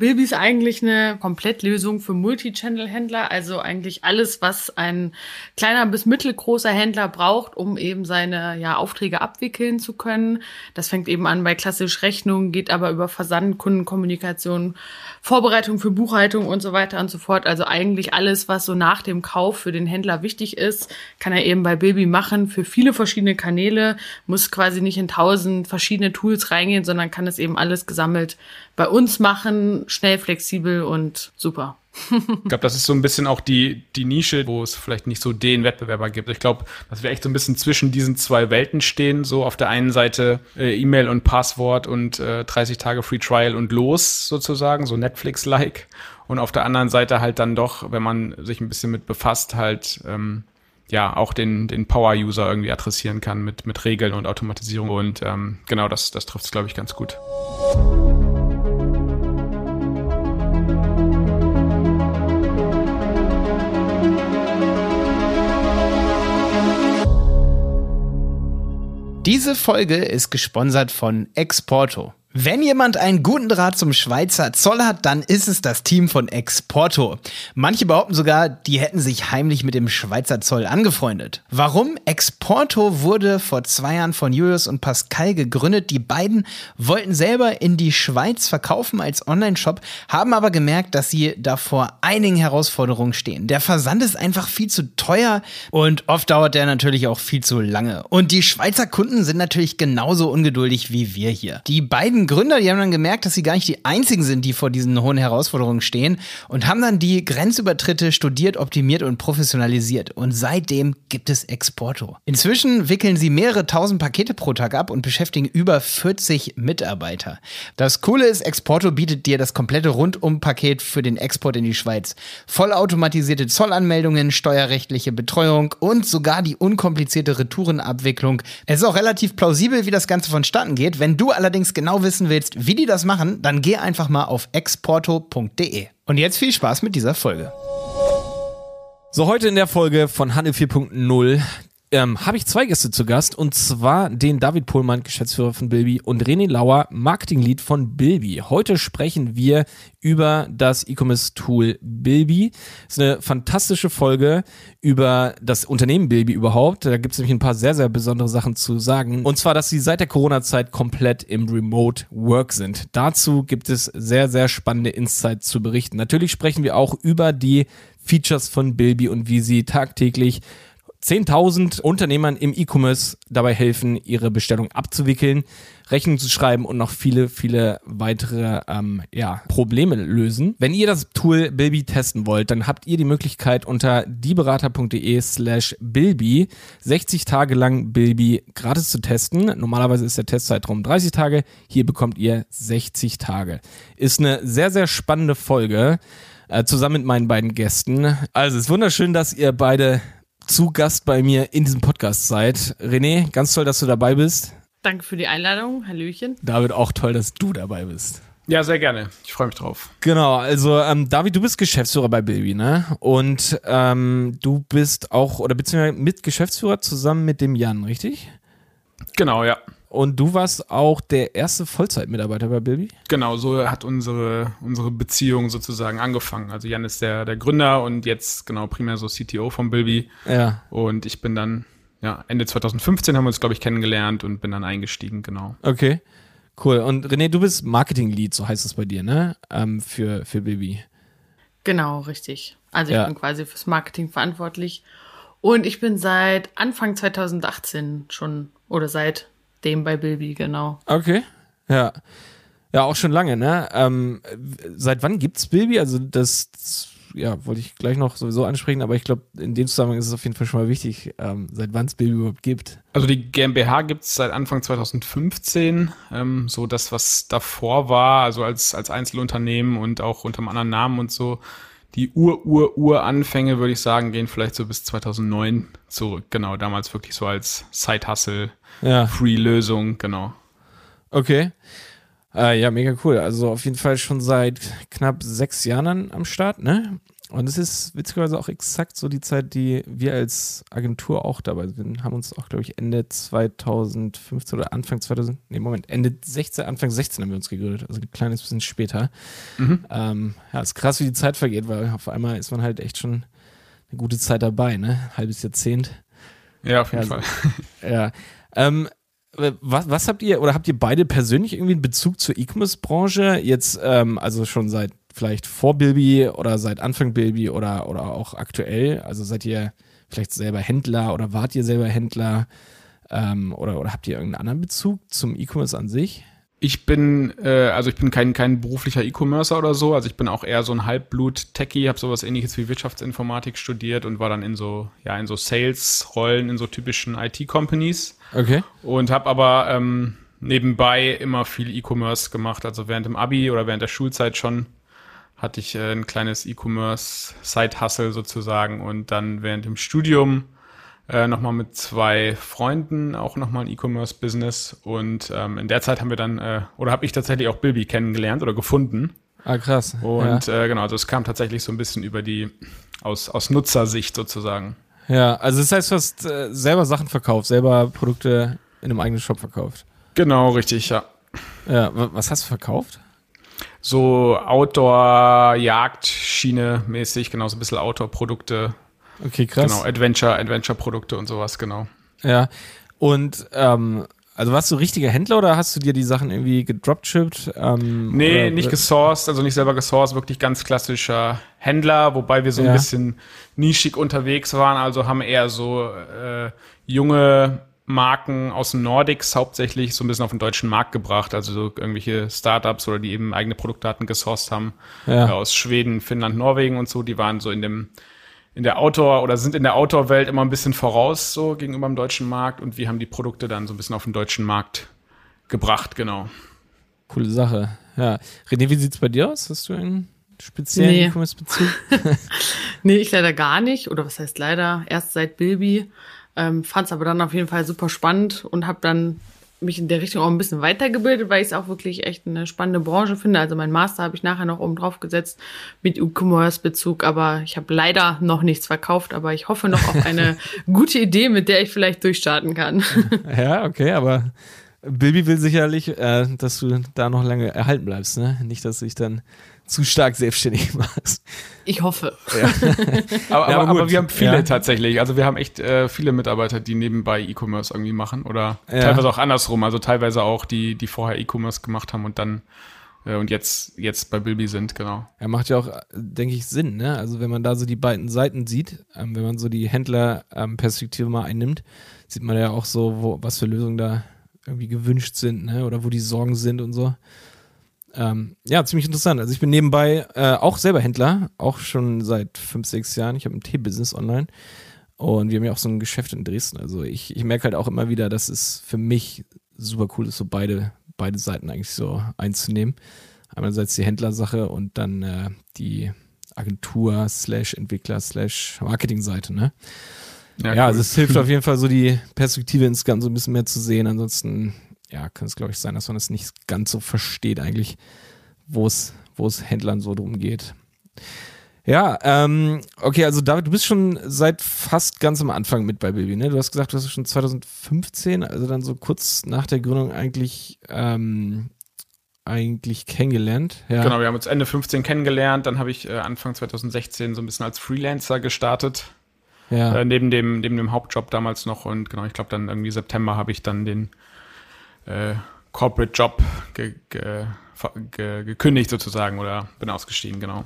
Bilby ist eigentlich eine Komplettlösung für Multi-Channel-Händler, also eigentlich alles, was ein kleiner bis mittelgroßer Händler braucht, um eben seine ja, Aufträge abwickeln zu können. Das fängt eben an bei klassisch Rechnungen, geht aber über Versand, Kundenkommunikation, Vorbereitung für Buchhaltung und so weiter und so fort. Also eigentlich alles, was so nach dem Kauf für den Händler wichtig ist, kann er eben bei Bilby machen für viele verschiedene Kanäle, muss quasi nicht in tausend verschiedene Tools reingehen, sondern kann es eben alles gesammelt bei uns machen, schnell, flexibel und super. ich glaube, das ist so ein bisschen auch die, die Nische, wo es vielleicht nicht so den Wettbewerber gibt. Ich glaube, dass wir echt so ein bisschen zwischen diesen zwei Welten stehen. So auf der einen Seite äh, E-Mail und Passwort und äh, 30 Tage Free Trial und los sozusagen, so Netflix-like. Und auf der anderen Seite halt dann doch, wenn man sich ein bisschen mit befasst, halt ähm, ja auch den, den Power-User irgendwie adressieren kann mit, mit Regeln und Automatisierung. Und ähm, genau das, das trifft es, glaube ich, ganz gut. Diese Folge ist gesponsert von Exporto. Wenn jemand einen guten Draht zum Schweizer Zoll hat, dann ist es das Team von Exporto. Manche behaupten sogar, die hätten sich heimlich mit dem Schweizer Zoll angefreundet. Warum? Exporto wurde vor zwei Jahren von Julius und Pascal gegründet. Die beiden wollten selber in die Schweiz verkaufen als Online-Shop, haben aber gemerkt, dass sie da vor einigen Herausforderungen stehen. Der Versand ist einfach viel zu teuer und oft dauert der natürlich auch viel zu lange. Und die Schweizer Kunden sind natürlich genauso ungeduldig wie wir hier. Die beiden beiden Gründer, die haben dann gemerkt, dass sie gar nicht die einzigen sind, die vor diesen hohen Herausforderungen stehen und haben dann die Grenzübertritte studiert, optimiert und professionalisiert. Und seitdem gibt es Exporto. Inzwischen wickeln sie mehrere tausend Pakete pro Tag ab und beschäftigen über 40 Mitarbeiter. Das Coole ist, Exporto bietet dir das komplette Rundum-Paket für den Export in die Schweiz. Vollautomatisierte Zollanmeldungen, steuerrechtliche Betreuung und sogar die unkomplizierte Retourenabwicklung. Es ist auch relativ plausibel, wie das Ganze vonstatten geht. Wenn du allerdings genau wissen wissen willst, wie die das machen, dann geh einfach mal auf exporto.de. Und jetzt viel Spaß mit dieser Folge. So, heute in der Folge von Handel 4.0 ähm, habe ich zwei Gäste zu Gast und zwar den David Pohlmann, Geschäftsführer von Bilby und René Lauer, Marketinglead von Bilby. Heute sprechen wir über das E-Commerce-Tool Bilby. Das ist eine fantastische Folge über das Unternehmen Bilby überhaupt. Da gibt es nämlich ein paar sehr, sehr besondere Sachen zu sagen. Und zwar, dass sie seit der Corona-Zeit komplett im Remote Work sind. Dazu gibt es sehr, sehr spannende Insights zu berichten. Natürlich sprechen wir auch über die Features von Bilby und wie sie tagtäglich 10.000 Unternehmern im E-Commerce dabei helfen, ihre Bestellung abzuwickeln, Rechnungen zu schreiben und noch viele, viele weitere ähm, ja, Probleme lösen. Wenn ihr das Tool Bilby testen wollt, dann habt ihr die Möglichkeit unter dieberater.de slash Bilby 60 Tage lang Bilby gratis zu testen. Normalerweise ist der Testzeitraum 30 Tage. Hier bekommt ihr 60 Tage. Ist eine sehr, sehr spannende Folge äh, zusammen mit meinen beiden Gästen. Also es ist wunderschön, dass ihr beide zu Gast bei mir in diesem Podcast seid. René, ganz toll, dass du dabei bist. Danke für die Einladung. Hallöchen. David, auch toll, dass du dabei bist. Ja, sehr gerne. Ich freue mich drauf. Genau, also ähm, David, du bist Geschäftsführer bei Bilby, ne? Und ähm, du bist auch, oder beziehungsweise mit Geschäftsführer zusammen mit dem Jan, richtig? Genau, ja. Und du warst auch der erste Vollzeitmitarbeiter bei Bilby? Genau, so hat unsere, unsere Beziehung sozusagen angefangen. Also Jan ist der, der Gründer und jetzt genau primär so CTO von Bilby. Ja. Und ich bin dann, ja, Ende 2015 haben wir uns, glaube ich, kennengelernt und bin dann eingestiegen, genau. Okay. Cool. Und René, du bist Marketing Lead, so heißt es bei dir, ne? Ähm, für, für Bilby. Genau, richtig. Also ich ja. bin quasi fürs Marketing verantwortlich. Und ich bin seit Anfang 2018 schon, oder seit dem bei Bilby, genau. Okay. Ja. Ja, auch schon lange, ne? Ähm, seit wann gibt's Bilby? Also das, das, ja, wollte ich gleich noch sowieso ansprechen, aber ich glaube, in dem Zusammenhang ist es auf jeden Fall schon mal wichtig, ähm, seit wann es Bilby überhaupt gibt. Also die GmbH gibt's seit Anfang 2015. Ähm, so das, was davor war, also als, als Einzelunternehmen und auch unter einem anderen Namen und so, die Ur-Ur-Ur-Anfänge, würde ich sagen, gehen vielleicht so bis 2009 zurück. Genau, damals wirklich so als Side-Hustle, ja. Genau. Okay. Äh, ja, mega cool. Also auf jeden Fall schon seit knapp sechs Jahren am Start, ne? Und es ist witzigerweise auch exakt so die Zeit, die wir als Agentur auch dabei sind. Haben uns auch, glaube ich, Ende 2015 oder Anfang 2000, nee, Moment, Ende 16, Anfang 16 haben wir uns gegründet, also ein kleines bisschen später. Mhm. Ähm, ja, ist krass, wie die Zeit vergeht, weil auf einmal ist man halt echt schon eine gute Zeit dabei, ne? Halbes Jahrzehnt. Ja, auf jeden ja, Fall. Ja. Ähm, was, was habt ihr oder habt ihr beide persönlich irgendwie einen Bezug zur E-Commerce-Branche? Jetzt, ähm, also schon seit vielleicht vor Bilby oder seit Anfang Bilby oder, oder auch aktuell? Also seid ihr vielleicht selber Händler oder wart ihr selber Händler? Ähm, oder, oder habt ihr irgendeinen anderen Bezug zum E-Commerce an sich? Ich bin, äh, also ich bin kein, kein beruflicher E-Commercer oder so, also ich bin auch eher so ein Halbblut-Techie, habe sowas ähnliches wie Wirtschaftsinformatik studiert und war dann in so, ja, in so Sales-Rollen in so typischen IT-Companies. Okay. Und habe aber ähm, nebenbei immer viel E-Commerce gemacht, also während dem Abi oder während der Schulzeit schon hatte ich äh, ein kleines E-Commerce-Side-Hustle sozusagen und dann während dem Studium äh, nochmal mit zwei Freunden auch nochmal ein E-Commerce-Business und ähm, in der Zeit haben wir dann, äh, oder habe ich tatsächlich auch Bilby kennengelernt oder gefunden. Ah, krass. Und ja. äh, genau, also es kam tatsächlich so ein bisschen über die, aus, aus Nutzersicht sozusagen. Ja, also das heißt, du hast äh, selber Sachen verkauft, selber Produkte in einem eigenen Shop verkauft. Genau, richtig, ja. Ja, was hast du verkauft? So Outdoor-Jagd-Schiene mäßig, genau, so ein bisschen Outdoor-Produkte. Okay, krass. Genau, Adventure, Adventure-Produkte und sowas, genau. Ja. Und ähm, also warst du richtiger Händler oder hast du dir die Sachen irgendwie gedropshipped? Ähm, nee, oder, nicht gesourced, also nicht selber gesourced, wirklich ganz klassischer Händler, wobei wir so ja. ein bisschen nischig unterwegs waren, also haben eher so äh, junge Marken aus den Nordics hauptsächlich so ein bisschen auf den deutschen Markt gebracht, also so irgendwelche Startups oder die eben eigene Produktdaten gesourced haben ja. äh, aus Schweden, Finnland, Norwegen und so, die waren so in dem in der Outdoor oder sind in der Outdoor-Welt immer ein bisschen voraus so gegenüber dem deutschen Markt und wir haben die Produkte dann so ein bisschen auf den deutschen Markt gebracht, genau. Coole Sache. Ja. René, wie sieht's bei dir aus? Hast du einen speziellen nee. E-Commerce-Bezug? nee, ich leider gar nicht. Oder was heißt leider? Erst seit Bilby. Ähm, Fand es aber dann auf jeden Fall super spannend und habe dann mich in der Richtung auch ein bisschen weitergebildet, weil ich es auch wirklich echt eine spannende Branche finde. Also mein Master habe ich nachher noch oben drauf gesetzt mit E-Commerce-Bezug, aber ich habe leider noch nichts verkauft, aber ich hoffe noch auf eine gute Idee, mit der ich vielleicht durchstarten kann. Ja, okay, aber Bilby will sicherlich, äh, dass du da noch lange erhalten bleibst, ne? Nicht, dass du dich dann zu stark selbstständig machst. Ich hoffe. Ja. aber, ja, aber, aber, wir haben viele ja. tatsächlich. Also wir haben echt äh, viele Mitarbeiter, die nebenbei E-Commerce irgendwie machen oder teilweise auch andersrum. Also teilweise auch die, die vorher E-Commerce gemacht haben und dann äh, und jetzt, jetzt bei Bilby sind, genau. Er macht ja auch, denke ich, Sinn, ne? Also wenn man da so die beiden Seiten sieht, ähm, wenn man so die Händlerperspektive ähm, mal einnimmt, sieht man ja auch so, wo, was für Lösungen da irgendwie gewünscht sind, ne? Oder wo die Sorgen sind und so. Ähm, ja, ziemlich interessant. Also ich bin nebenbei äh, auch selber Händler, auch schon seit fünf, sechs Jahren. Ich habe ein Tee-Business online und wir haben ja auch so ein Geschäft in Dresden. Also ich, ich merke halt auch immer wieder, dass es für mich super cool ist, so beide, beide Seiten eigentlich so einzunehmen. Einerseits die Händlersache und dann äh, die Agentur slash Entwickler slash Marketing-Seite, ne? Ja, ja cool. also es hilft auf jeden Fall so die Perspektive insgesamt so ein bisschen mehr zu sehen. Ansonsten ja, kann es, glaube ich, sein, dass man es nicht ganz so versteht, eigentlich, wo es, wo es Händlern so drum geht. Ja, ähm, okay, also David, du bist schon seit fast ganz am Anfang mit bei Baby, ne? Du hast gesagt, du hast schon 2015, also dann so kurz nach der Gründung eigentlich, ähm, eigentlich kennengelernt. Ja. Genau, wir haben uns Ende 15 kennengelernt, dann habe ich äh, Anfang 2016 so ein bisschen als Freelancer gestartet. Ja. Äh, neben, dem, neben dem Hauptjob damals noch und genau, ich glaube dann irgendwie September habe ich dann den äh, Corporate Job ge ge ge gekündigt sozusagen oder bin ausgestiegen, genau.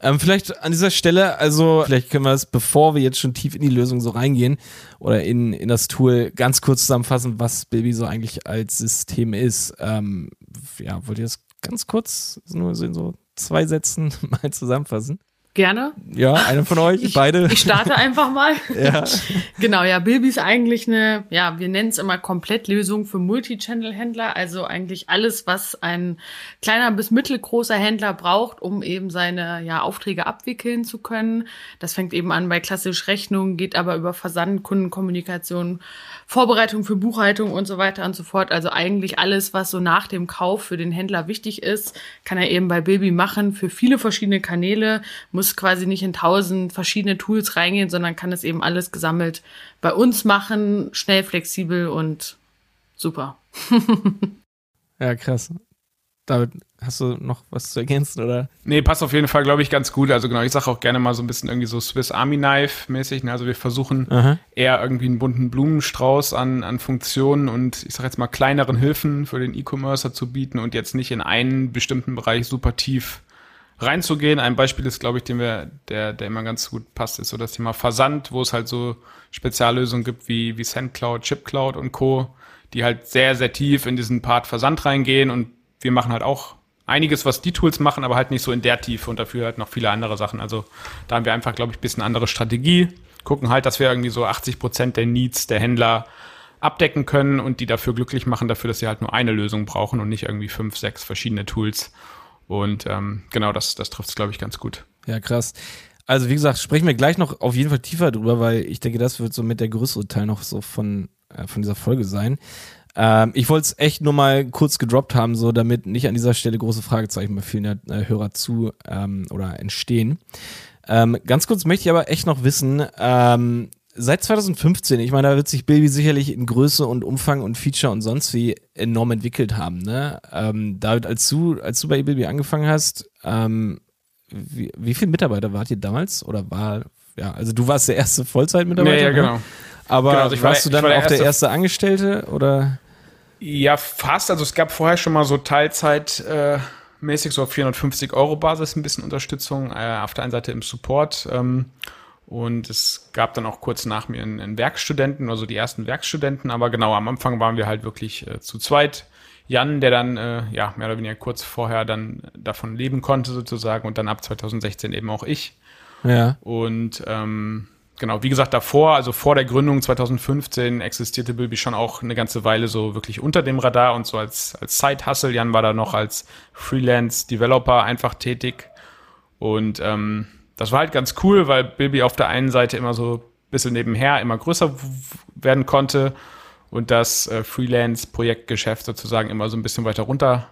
Ähm, vielleicht an dieser Stelle, also vielleicht können wir es, bevor wir jetzt schon tief in die Lösung so reingehen oder in, in das Tool, ganz kurz zusammenfassen, was Bilby so eigentlich als System ist. Ähm, ja, wollt ihr das ganz kurz nur in so zwei Sätzen mal zusammenfassen? Gerne. Ja, einer von euch, ich, beide. Ich starte einfach mal. ja. Genau, ja, Bilby ist eigentlich eine, ja, wir nennen es immer Komplettlösung für Multichannel-Händler, also eigentlich alles, was ein kleiner bis mittelgroßer Händler braucht, um eben seine ja, Aufträge abwickeln zu können. Das fängt eben an bei klassisch Rechnung, geht aber über Versand, Kundenkommunikation, Vorbereitung für Buchhaltung und so weiter und so fort. Also eigentlich alles, was so nach dem Kauf für den Händler wichtig ist, kann er eben bei Bilby machen für viele verschiedene Kanäle, muss muss quasi nicht in tausend verschiedene Tools reingehen, sondern kann es eben alles gesammelt bei uns machen, schnell, flexibel und super. ja, krass. David, hast du noch was zu ergänzen oder? Nee, passt auf jeden Fall, glaube ich, ganz gut. Also genau, ich sage auch gerne mal so ein bisschen irgendwie so Swiss Army Knife mäßig. Ne? Also wir versuchen Aha. eher irgendwie einen bunten Blumenstrauß an, an Funktionen und ich sage jetzt mal kleineren Hilfen für den E-Commercer zu bieten und jetzt nicht in einen bestimmten Bereich super tief reinzugehen. Ein Beispiel ist, glaube ich, dem wir, der, der immer ganz gut passt, ist so das Thema Versand, wo es halt so Speziallösungen gibt wie, wie SendCloud, ChipCloud und Co., die halt sehr, sehr tief in diesen Part Versand reingehen und wir machen halt auch einiges, was die Tools machen, aber halt nicht so in der Tiefe und dafür halt noch viele andere Sachen. Also da haben wir einfach, glaube ich, ein bisschen andere Strategie. Gucken halt, dass wir irgendwie so 80 Prozent der Needs der Händler abdecken können und die dafür glücklich machen, dafür, dass sie halt nur eine Lösung brauchen und nicht irgendwie fünf, sechs verschiedene Tools. Und ähm, genau, das, das trifft es, glaube ich, ganz gut. Ja, krass. Also wie gesagt, sprechen wir gleich noch auf jeden Fall tiefer drüber, weil ich denke, das wird so mit der größere Teil noch so von, äh, von dieser Folge sein. Ähm, ich wollte es echt nur mal kurz gedroppt haben, so damit nicht an dieser Stelle große Fragezeichen bei vielen äh, Hörer zu ähm, oder entstehen. Ähm, ganz kurz möchte ich aber echt noch wissen, ähm, seit 2015, ich meine, da wird sich Bilby sicherlich in Größe und Umfang und Feature und sonst wie enorm entwickelt haben. Ne? Ähm, David, als du, als du bei Bilby angefangen hast, ähm, wie, wie viele Mitarbeiter wart ihr damals? Oder war, ja, also du warst der erste Vollzeitmitarbeiter? Ja, ja, ne? genau. Aber genau, also warst war, du dann der auch erste, der erste Angestellte oder? Ja, fast. Also es gab vorher schon mal so Teilzeit äh, mäßig so auf 450 Euro Basis ein bisschen Unterstützung. Äh, auf der einen Seite im Support. Ähm, und es gab dann auch kurz nach mir einen, einen Werkstudenten, also die ersten Werkstudenten. Aber genau am Anfang waren wir halt wirklich äh, zu zweit. Jan, der dann äh, ja mehr oder weniger kurz vorher dann davon leben konnte sozusagen und dann ab 2016 eben auch ich. Ja. Und ähm, genau, wie gesagt, davor, also vor der Gründung 2015, existierte Bilby schon auch eine ganze Weile so wirklich unter dem Radar und so als, als Side-Hustle. Jan war da noch als Freelance-Developer einfach tätig. Und ähm, das war halt ganz cool, weil Bilby auf der einen Seite immer so ein bisschen nebenher immer größer werden konnte und das äh, Freelance-Projektgeschäft sozusagen immer so ein bisschen weiter runter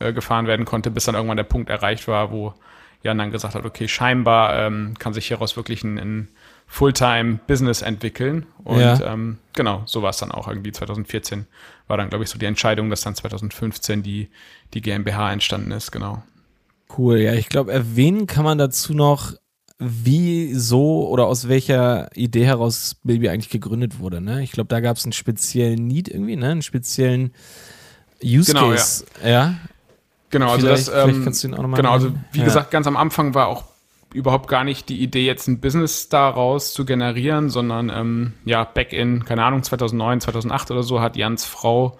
äh, gefahren werden konnte, bis dann irgendwann der Punkt erreicht war, wo Jan dann gesagt hat, okay, scheinbar ähm, kann sich hieraus wirklich ein, ein Fulltime-Business entwickeln. Und ja. ähm, genau, so war es dann auch irgendwie 2014. War dann, glaube ich, so die Entscheidung, dass dann 2015 die, die GmbH entstanden ist, genau. Cool, ja, ich glaube, erwähnen kann man dazu noch, wie so oder aus welcher Idee heraus Bilby eigentlich gegründet wurde. Ne? Ich glaube, da gab es einen speziellen Need irgendwie, ne? einen speziellen Use genau, Case. Ja. ja. Genau, also vielleicht, das, ähm, kannst du ihn auch noch mal genau, also wie ja. gesagt, ganz am Anfang war auch überhaupt gar nicht die Idee, jetzt ein Business daraus zu generieren, sondern ähm, ja, back in, keine Ahnung, 2009, 2008 oder so, hat Jans Frau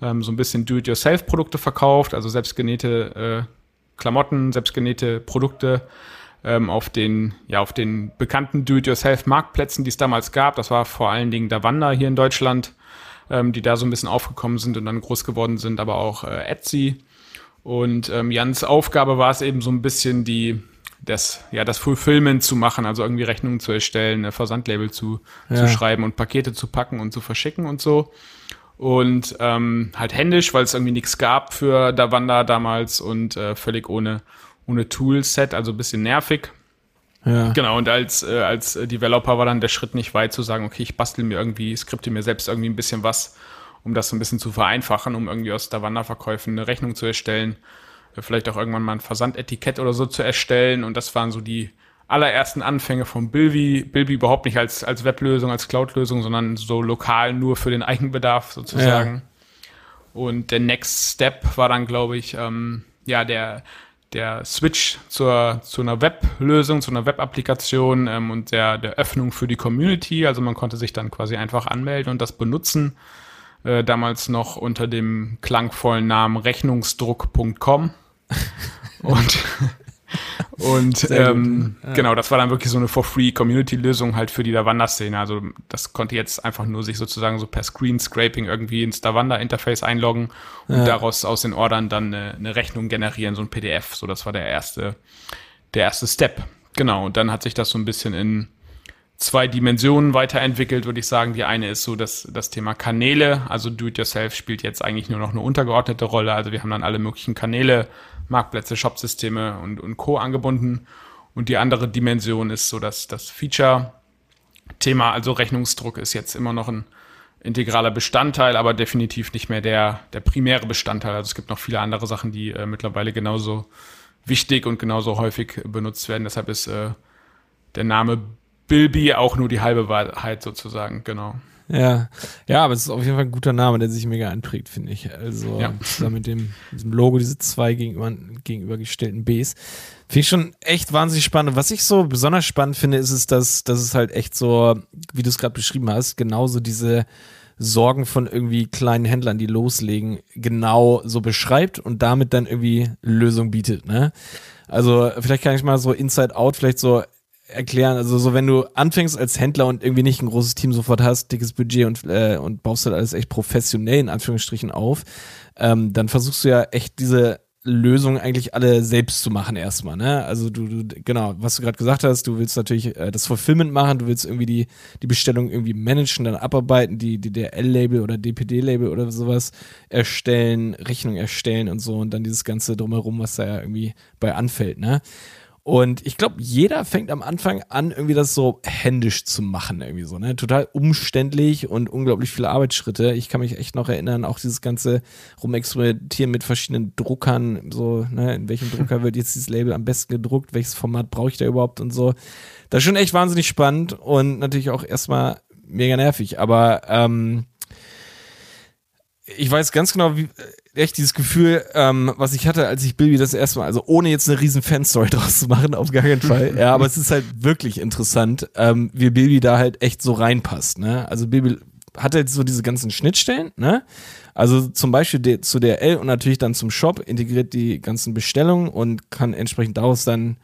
ähm, so ein bisschen Do-it-yourself-Produkte verkauft, also selbstgenähte äh, Klamotten, selbstgenähte Produkte ähm, auf den, ja, auf den bekannten Do-it-yourself-Marktplätzen, die es damals gab. Das war vor allen Dingen Wander hier in Deutschland, ähm, die da so ein bisschen aufgekommen sind und dann groß geworden sind, aber auch äh, Etsy. Und ähm, Jans Aufgabe war es eben so ein bisschen die das, ja, das Fulfillment zu machen, also irgendwie Rechnungen zu erstellen, ein Versandlabel zu, ja. zu schreiben und Pakete zu packen und zu verschicken und so. Und ähm, halt händisch, weil es irgendwie nichts gab für Davanda damals und äh, völlig ohne, ohne Toolset, also ein bisschen nervig. Ja. Genau, und als, äh, als Developer war dann der Schritt nicht weit zu sagen, okay, ich bastel mir irgendwie, skripte mir selbst irgendwie ein bisschen was, um das so ein bisschen zu vereinfachen, um irgendwie aus Davanda-Verkäufen eine Rechnung zu erstellen vielleicht auch irgendwann mal ein Versandetikett oder so zu erstellen. Und das waren so die allerersten Anfänge von Bilby. Bilby überhaupt nicht als, als Weblösung, als Cloud-Lösung, sondern so lokal nur für den Eigenbedarf sozusagen. Ja. Und der Next Step war dann, glaube ich, ähm, ja, der, der Switch zur, zu einer Weblösung, zu einer Web-Applikation ähm, und der, der Öffnung für die Community. Also man konnte sich dann quasi einfach anmelden und das benutzen. Äh, damals noch unter dem klangvollen Namen rechnungsdruck.com und und ähm, ja. genau, das war dann wirklich so eine For-Free-Community-Lösung halt für die Davanda-Szene. Also das konnte jetzt einfach nur sich sozusagen so per Screen-Scraping irgendwie ins Davanda-Interface einloggen und ja. daraus aus den Ordern dann eine, eine, Rechnung generieren, so ein PDF. So, das war der erste, der erste Step. Genau, und dann hat sich das so ein bisschen in zwei Dimensionen weiterentwickelt, würde ich sagen. Die eine ist so das, das Thema Kanäle. Also Do-it-yourself spielt jetzt eigentlich nur noch eine untergeordnete Rolle. Also wir haben dann alle möglichen Kanäle, Marktplätze, Shopsysteme und, und Co. angebunden. Und die andere Dimension ist so, dass das Feature-Thema, also Rechnungsdruck ist jetzt immer noch ein integraler Bestandteil, aber definitiv nicht mehr der, der primäre Bestandteil. Also es gibt noch viele andere Sachen, die äh, mittlerweile genauso wichtig und genauso häufig benutzt werden. Deshalb ist äh, der Name Bilby auch nur die halbe Wahrheit sozusagen, genau. Ja, ja, aber es ist auf jeden Fall ein guter Name, der sich mega anprägt, finde ich. Also ja. zusammen mit dem diesem Logo, diese zwei gegenüber, gegenübergestellten Bs. Finde ich schon echt wahnsinnig spannend. Was ich so besonders spannend finde, ist es, dass, dass es halt echt so, wie du es gerade beschrieben hast, genauso diese Sorgen von irgendwie kleinen Händlern, die loslegen, genau so beschreibt und damit dann irgendwie Lösung bietet, ne? Also vielleicht kann ich mal so Inside Out vielleicht so erklären. Also so, wenn du anfängst als Händler und irgendwie nicht ein großes Team sofort hast, dickes Budget und, äh, und baust halt alles echt professionell in Anführungsstrichen auf, ähm, dann versuchst du ja echt diese Lösungen eigentlich alle selbst zu machen erstmal, ne? Also du, du genau, was du gerade gesagt hast, du willst natürlich äh, das Fulfillment machen, du willst irgendwie die, die Bestellung irgendwie managen, dann abarbeiten, die, die DRL-Label oder DPD-Label oder sowas erstellen, Rechnung erstellen und so und dann dieses ganze drumherum, was da ja irgendwie bei anfällt, ne? Und ich glaube, jeder fängt am Anfang an, irgendwie das so händisch zu machen, irgendwie so, ne? Total umständlich und unglaublich viele Arbeitsschritte. Ich kann mich echt noch erinnern, auch dieses ganze Rumexperimentieren mit verschiedenen Druckern, so, ne, in welchem Drucker wird jetzt dieses Label am besten gedruckt, welches Format brauche ich da überhaupt und so. Das ist schon echt wahnsinnig spannend und natürlich auch erstmal mega nervig, aber ähm, ich weiß ganz genau, wie, echt dieses Gefühl, ähm, was ich hatte, als ich Bilby das erste Mal, also ohne jetzt eine riesen Fanstory draus zu machen, auf gar keinen Fall. ja, aber es ist halt wirklich interessant, ähm, wie Bilby da halt echt so reinpasst. Ne? Also Bilby hat halt so diese ganzen Schnittstellen, ne? Also zum Beispiel de zu DRL und natürlich dann zum Shop integriert die ganzen Bestellungen und kann entsprechend daraus dann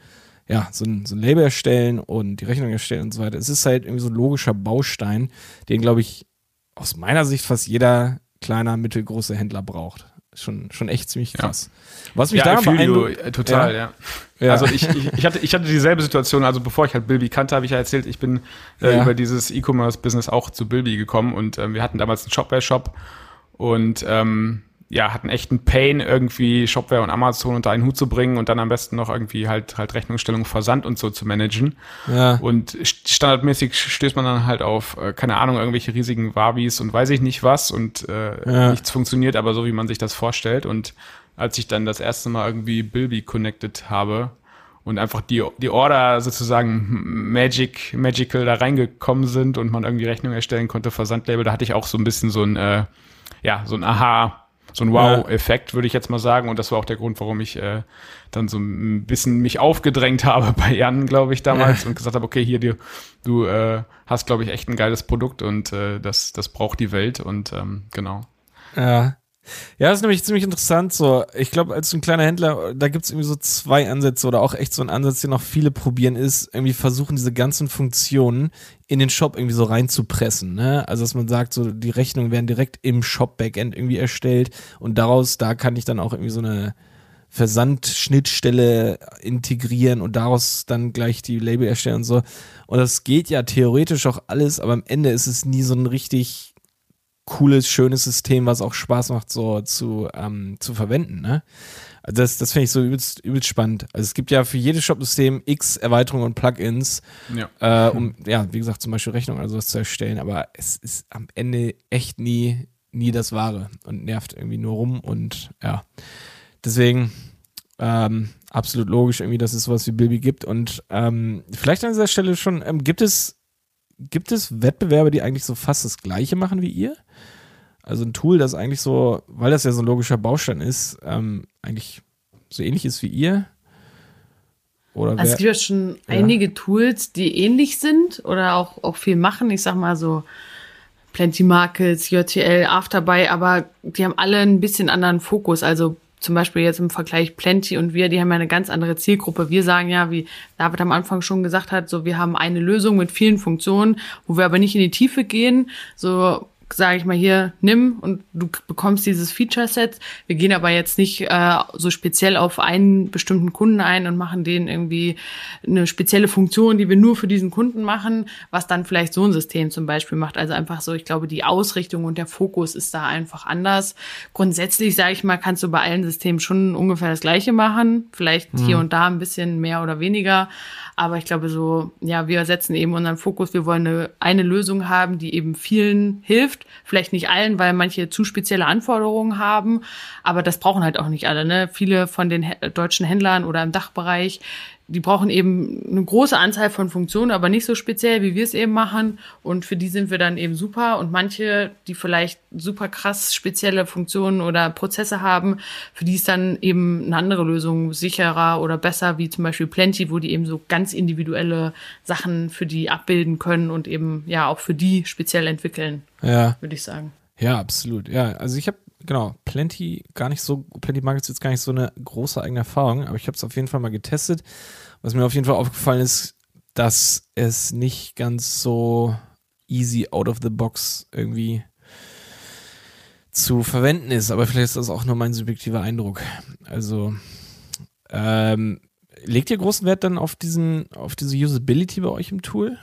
ja, so ein, so ein Label erstellen und die Rechnung erstellen und so weiter. Es ist halt irgendwie so ein logischer Baustein, den, glaube ich, aus meiner Sicht fast jeder kleiner, mittelgroße Händler braucht schon, schon echt ziemlich krass. Ja. Was mich ja, da beeindruckt. Total, ja. ja. Also ich, ich, ich, hatte, ich hatte dieselbe Situation, also bevor ich halt Bilby kannte, habe ich ja erzählt, ich bin äh, über dieses E-Commerce-Business auch zu Bilby gekommen und äh, wir hatten damals einen Shopware-Shop und ähm, ja, hatten echt einen Pain, irgendwie Shopware und Amazon unter einen Hut zu bringen und dann am besten noch irgendwie halt halt Rechnungsstellung, Versand und so zu managen. Ja. Und standardmäßig stößt man dann halt auf, äh, keine Ahnung, irgendwelche riesigen Wabis und weiß ich nicht was und äh, ja. nichts funktioniert, aber so wie man sich das vorstellt. Und als ich dann das erste Mal irgendwie Bilby connected habe, und einfach die, die Order sozusagen Magic, Magical da reingekommen sind und man irgendwie Rechnung erstellen konnte, Versandlabel, da hatte ich auch so ein bisschen so ein, äh, ja, so ein Aha, so ein Wow-Effekt, würde ich jetzt mal sagen. Und das war auch der Grund, warum ich äh, dann so ein bisschen mich aufgedrängt habe bei Jan, glaube ich, damals ja. und gesagt habe, okay, hier, du, du äh, hast, glaube ich, echt ein geiles Produkt und äh, das, das braucht die Welt und ähm, genau. Ja. Ja, das ist nämlich ziemlich interessant. So, ich glaube, als ein kleiner Händler, da gibt es irgendwie so zwei Ansätze oder auch echt so ein Ansatz, den auch viele probieren, ist irgendwie versuchen, diese ganzen Funktionen in den Shop irgendwie so reinzupressen. Ne? Also, dass man sagt, so die Rechnungen werden direkt im Shop-Backend irgendwie erstellt und daraus, da kann ich dann auch irgendwie so eine Versandschnittstelle integrieren und daraus dann gleich die Label erstellen und so. Und das geht ja theoretisch auch alles, aber am Ende ist es nie so ein richtig cooles, schönes System, was auch Spaß macht, so zu, ähm, zu verwenden. Ne? Also das, das finde ich so übelst, übelst spannend. Also es gibt ja für jedes Shop-System x Erweiterungen und Plugins, ja. Äh, um, ja, wie gesagt, zum Beispiel Rechnungen oder sowas zu erstellen, aber es ist am Ende echt nie, nie das Wahre und nervt irgendwie nur rum und ja. Deswegen, ähm, absolut logisch irgendwie, dass es sowas wie Bilby gibt und ähm, vielleicht an dieser Stelle schon, ähm, gibt es gibt es Wettbewerbe, die eigentlich so fast das Gleiche machen wie ihr? Also ein Tool, das eigentlich so, weil das ja so ein logischer Baustein ist, ähm, eigentlich so ähnlich ist wie ihr? Oder also es gibt ja schon ja. einige Tools, die ähnlich sind oder auch, auch viel machen. Ich sag mal so Plenty Markets, JTL, Afterbuy, aber die haben alle ein bisschen anderen Fokus. Also zum Beispiel jetzt im Vergleich Plenty und wir, die haben ja eine ganz andere Zielgruppe. Wir sagen ja, wie David am Anfang schon gesagt hat, so wir haben eine Lösung mit vielen Funktionen, wo wir aber nicht in die Tiefe gehen. So sage ich mal hier, nimm und du bekommst dieses Feature-Set. Wir gehen aber jetzt nicht äh, so speziell auf einen bestimmten Kunden ein und machen denen irgendwie eine spezielle Funktion, die wir nur für diesen Kunden machen, was dann vielleicht so ein System zum Beispiel macht. Also einfach so, ich glaube, die Ausrichtung und der Fokus ist da einfach anders. Grundsätzlich, sage ich mal, kannst du bei allen Systemen schon ungefähr das Gleiche machen. Vielleicht mhm. hier und da ein bisschen mehr oder weniger. Aber ich glaube so, ja, wir setzen eben unseren Fokus. Wir wollen eine, eine Lösung haben, die eben vielen hilft. Vielleicht nicht allen, weil manche zu spezielle Anforderungen haben. Aber das brauchen halt auch nicht alle. Ne? Viele von den deutschen Händlern oder im Dachbereich, die brauchen eben eine große Anzahl von Funktionen, aber nicht so speziell, wie wir es eben machen. Und für die sind wir dann eben super. Und manche, die vielleicht super krass spezielle Funktionen oder Prozesse haben, für die ist dann eben eine andere Lösung sicherer oder besser, wie zum Beispiel Plenty, wo die eben so ganz individuelle Sachen für die abbilden können und eben ja auch für die speziell entwickeln. Ja. Würde ich sagen. Ja, absolut. Ja, also ich habe genau, Plenty gar nicht so, Plenty Markets jetzt gar nicht so eine große eigene Erfahrung, aber ich habe es auf jeden Fall mal getestet. Was mir auf jeden Fall aufgefallen ist, dass es nicht ganz so easy out of the box irgendwie zu verwenden ist, aber vielleicht ist das auch nur mein subjektiver Eindruck. Also ähm, legt ihr großen Wert dann auf diesen, auf diese Usability bei euch im Tool?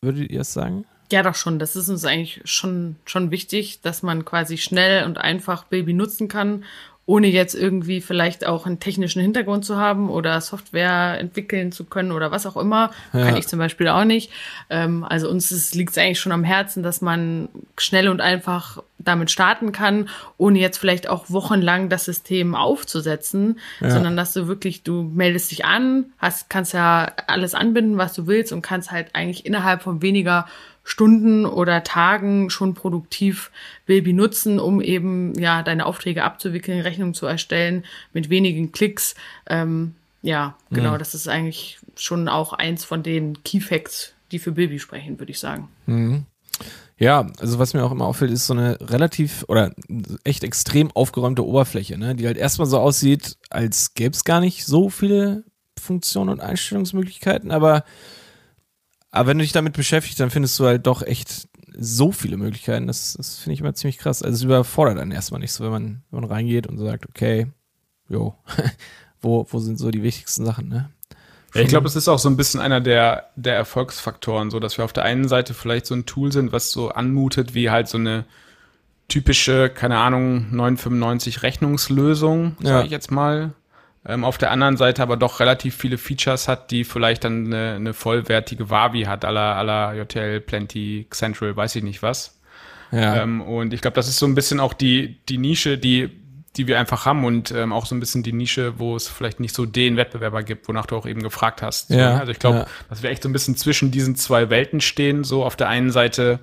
Würdet ihr es sagen? Ja, doch schon. Das ist uns eigentlich schon, schon wichtig, dass man quasi schnell und einfach Baby nutzen kann, ohne jetzt irgendwie vielleicht auch einen technischen Hintergrund zu haben oder Software entwickeln zu können oder was auch immer. Ja. Kann ich zum Beispiel auch nicht. Ähm, also uns liegt es eigentlich schon am Herzen, dass man schnell und einfach damit starten kann, ohne jetzt vielleicht auch wochenlang das System aufzusetzen, ja. sondern dass du wirklich, du meldest dich an, hast, kannst ja alles anbinden, was du willst und kannst halt eigentlich innerhalb von weniger Stunden oder Tagen schon produktiv Bilby nutzen, um eben ja deine Aufträge abzuwickeln, Rechnungen zu erstellen mit wenigen Klicks. Ähm, ja, genau, mhm. das ist eigentlich schon auch eins von den Key Facts, die für Bilby sprechen, würde ich sagen. Mhm. Ja, also was mir auch immer auffällt, ist so eine relativ oder echt extrem aufgeräumte Oberfläche, ne? die halt erstmal so aussieht, als gäbe es gar nicht so viele Funktionen und Einstellungsmöglichkeiten, aber aber wenn du dich damit beschäftigst, dann findest du halt doch echt so viele Möglichkeiten. Das, das finde ich immer ziemlich krass. Also es überfordert dann erstmal nicht so, wenn man, wenn man reingeht und sagt, okay, jo, wo, wo sind so die wichtigsten Sachen, ne? Ja, ich glaube, es ist auch so ein bisschen einer der, der Erfolgsfaktoren, so dass wir auf der einen Seite vielleicht so ein Tool sind, was so anmutet wie halt so eine typische, keine Ahnung, 995 Rechnungslösung, sage ja. ich jetzt mal ähm, auf der anderen Seite aber doch relativ viele Features hat, die vielleicht dann eine, eine vollwertige Wavi hat, aller aller JTL, Plenty, Central, weiß ich nicht was. Ja. Ähm, und ich glaube, das ist so ein bisschen auch die, die Nische, die, die wir einfach haben und ähm, auch so ein bisschen die Nische, wo es vielleicht nicht so den Wettbewerber gibt, wonach du auch eben gefragt hast. Ja. So? Also ich glaube, ja. dass wir echt so ein bisschen zwischen diesen zwei Welten stehen. So auf der einen Seite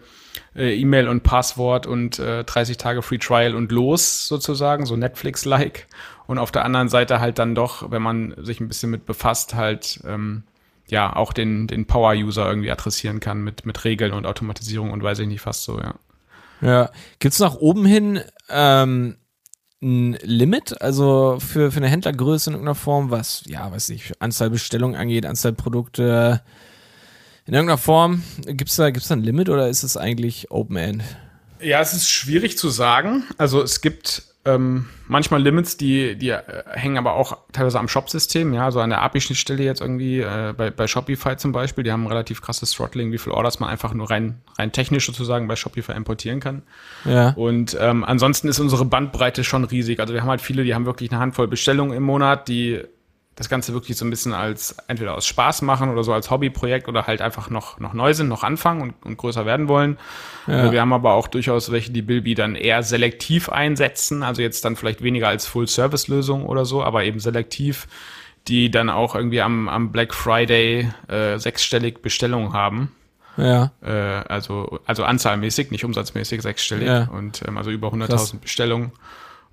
äh, E-Mail und Passwort und äh, 30 Tage Free Trial und los sozusagen, so Netflix-like und auf der anderen Seite halt dann doch, wenn man sich ein bisschen mit befasst, halt ähm, ja auch den, den Power-User irgendwie adressieren kann mit, mit Regeln und Automatisierung und weiß ich nicht fast so, ja. Ja. Gibt's nach oben hin ähm, ein Limit, also für, für eine Händlergröße in irgendeiner Form, was, ja, weiß nicht, Anzahl Bestellungen angeht, Anzahl Produkte in irgendeiner Form, gibt's da, gibt's da ein Limit oder ist es eigentlich Open End? Ja, es ist schwierig zu sagen. Also es gibt ähm, manchmal Limits, die, die äh, hängen aber auch teilweise am Shop-System, ja, so an der API-Schnittstelle jetzt irgendwie, äh, bei, bei Shopify zum Beispiel, die haben ein relativ krasses Throttling, wie viel Orders man einfach nur rein, rein technisch sozusagen bei Shopify importieren kann. Ja. Und ähm, ansonsten ist unsere Bandbreite schon riesig. Also wir haben halt viele, die haben wirklich eine Handvoll Bestellungen im Monat, die das Ganze wirklich so ein bisschen als entweder aus Spaß machen oder so als Hobbyprojekt oder halt einfach noch, noch neu sind, noch anfangen und, und größer werden wollen. Ja. Wir haben aber auch durchaus welche, die Bilby dann eher selektiv einsetzen, also jetzt dann vielleicht weniger als Full-Service-Lösung oder so, aber eben selektiv, die dann auch irgendwie am, am Black Friday äh, sechsstellig Bestellungen haben. Ja. Äh, also, also anzahlmäßig, nicht umsatzmäßig, sechsstellig. Ja. Und ähm, also über 100.000 Bestellungen.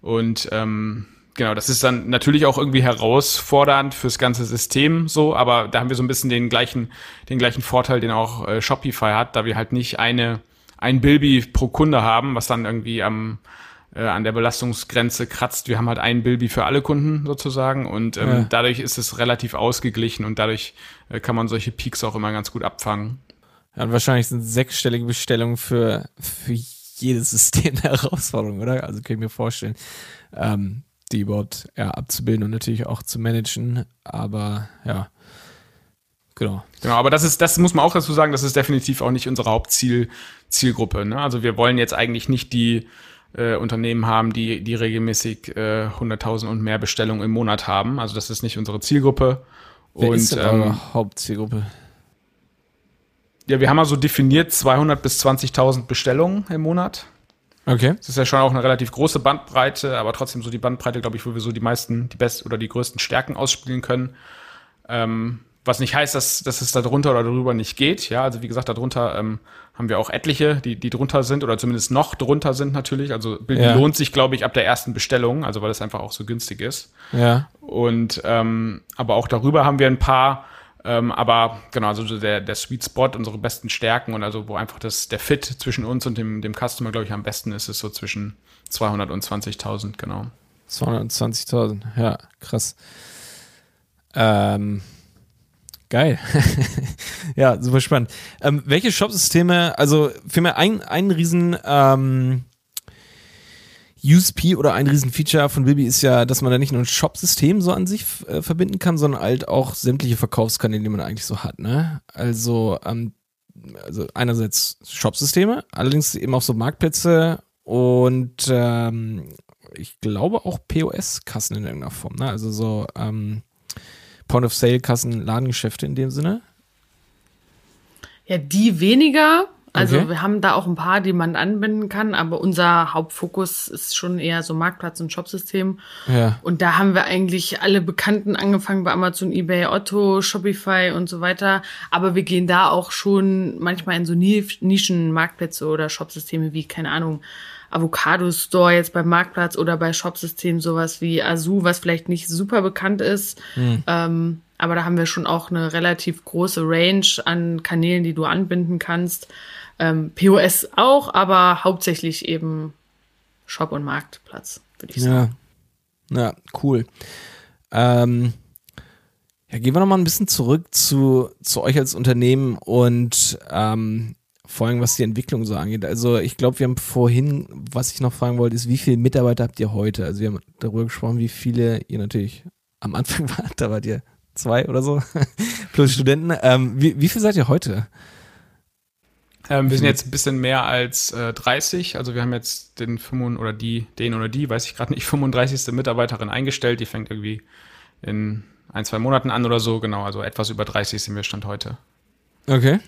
Und ähm, genau, das ist dann natürlich auch irgendwie herausfordernd fürs ganze System so, aber da haben wir so ein bisschen den gleichen, den gleichen Vorteil, den auch äh, Shopify hat, da wir halt nicht eine, ein Bilby pro Kunde haben, was dann irgendwie am, äh, an der Belastungsgrenze kratzt. Wir haben halt einen Bilby für alle Kunden sozusagen und ähm, ja. dadurch ist es relativ ausgeglichen und dadurch äh, kann man solche Peaks auch immer ganz gut abfangen. Ja, und wahrscheinlich sind sechsstellige Bestellungen für, für jedes System eine Herausforderung, oder? Also kann ich mir vorstellen, ähm, die überhaupt ja, abzubilden und natürlich auch zu managen. Aber ja, genau. Genau, aber das ist, das muss man auch dazu sagen, das ist definitiv auch nicht unsere Hauptzielgruppe. Ne? Also wir wollen jetzt eigentlich nicht die äh, Unternehmen haben, die, die regelmäßig äh, 100.000 und mehr Bestellungen im Monat haben. Also das ist nicht unsere Zielgruppe. Wer und ist denn ähm, eure Hauptzielgruppe? ja, wir haben also definiert 200 bis 20.000 Bestellungen im Monat. Okay. Das ist ja schon auch eine relativ große Bandbreite, aber trotzdem so die Bandbreite, glaube ich, wo wir so die meisten, die besten oder die größten Stärken ausspielen können. Ähm, was nicht heißt, dass, dass es da drunter oder darüber nicht geht. Ja, also wie gesagt, darunter ähm, haben wir auch etliche, die, die drunter sind oder zumindest noch drunter sind natürlich. Also Ja. lohnt sich, glaube ich, ab der ersten Bestellung, also weil es einfach auch so günstig ist. Ja. Und ähm, aber auch darüber haben wir ein paar, ähm, aber genau, also so der, der Sweet Spot, unsere besten Stärken und also wo einfach das, der Fit zwischen uns und dem, dem Customer, glaube ich, am besten ist, ist so zwischen 200 und 20.000, genau. 220.000. Ja, krass. Ähm, geil. ja, super spannend. Ähm, welche Shopsysteme, also vielmehr ein, ein riesen ähm, USP oder ein riesen Feature von Bilby ist ja, dass man da nicht nur ein Shopsystem so an sich äh, verbinden kann, sondern halt auch sämtliche Verkaufskanäle, die man eigentlich so hat. Ne? Also, ähm, also einerseits Shopsysteme, allerdings eben auch so Marktplätze und ähm, ich glaube auch POS-Kassen in irgendeiner Form. Ne? Also so ähm, Point-of-Sale-Kassen, Ladengeschäfte in dem Sinne. Ja, die weniger. Also Okay. wir haben da auch ein paar, die man anbinden kann, aber unser Hauptfokus ist schon eher so Marktplatz und Shopsystem. Ja. Und da haben wir eigentlich alle Bekannten angefangen bei Amazon, eBay, Otto, Shopify und so weiter. Aber wir gehen da auch schon manchmal in so Ni- Nischen-Marktplätze oder Shopsysteme wie, keine Ahnung, Avocado Store jetzt beim Marktplatz oder bei Shopsystemen sowas wie Azu, was vielleicht nicht super bekannt ist. Ähm, aber da haben wir schon auch eine relativ große Range an Kanälen, die du anbinden kannst. Ähm, POS auch, aber hauptsächlich eben Shop und Marktplatz, würde ich sagen. Ja. Ja, cool. Ähm, ja, gehen wir noch mal ein bisschen zurück zu, zu euch als Unternehmen und ähm, vor allem, was die Entwicklung so angeht. Also ich glaube, wir haben vorhin, was ich noch fragen wollte, ist, wie viele Mitarbeiter habt ihr heute? Also wir haben darüber gesprochen, wie viele ihr natürlich am Anfang wart, da wart ihr zwei oder so, plus Studenten. Ähm, wie, wie viel seid ihr heute? Ähm, wir sind jetzt ein bisschen mehr als äh, 30, also wir haben jetzt den 5 oder die, den oder die, weiß ich gerade nicht, 35. Mitarbeiterin eingestellt, die fängt irgendwie in ein, zwei Monaten an oder so, genau, also etwas über 30 sind wir Stand heute. Okay.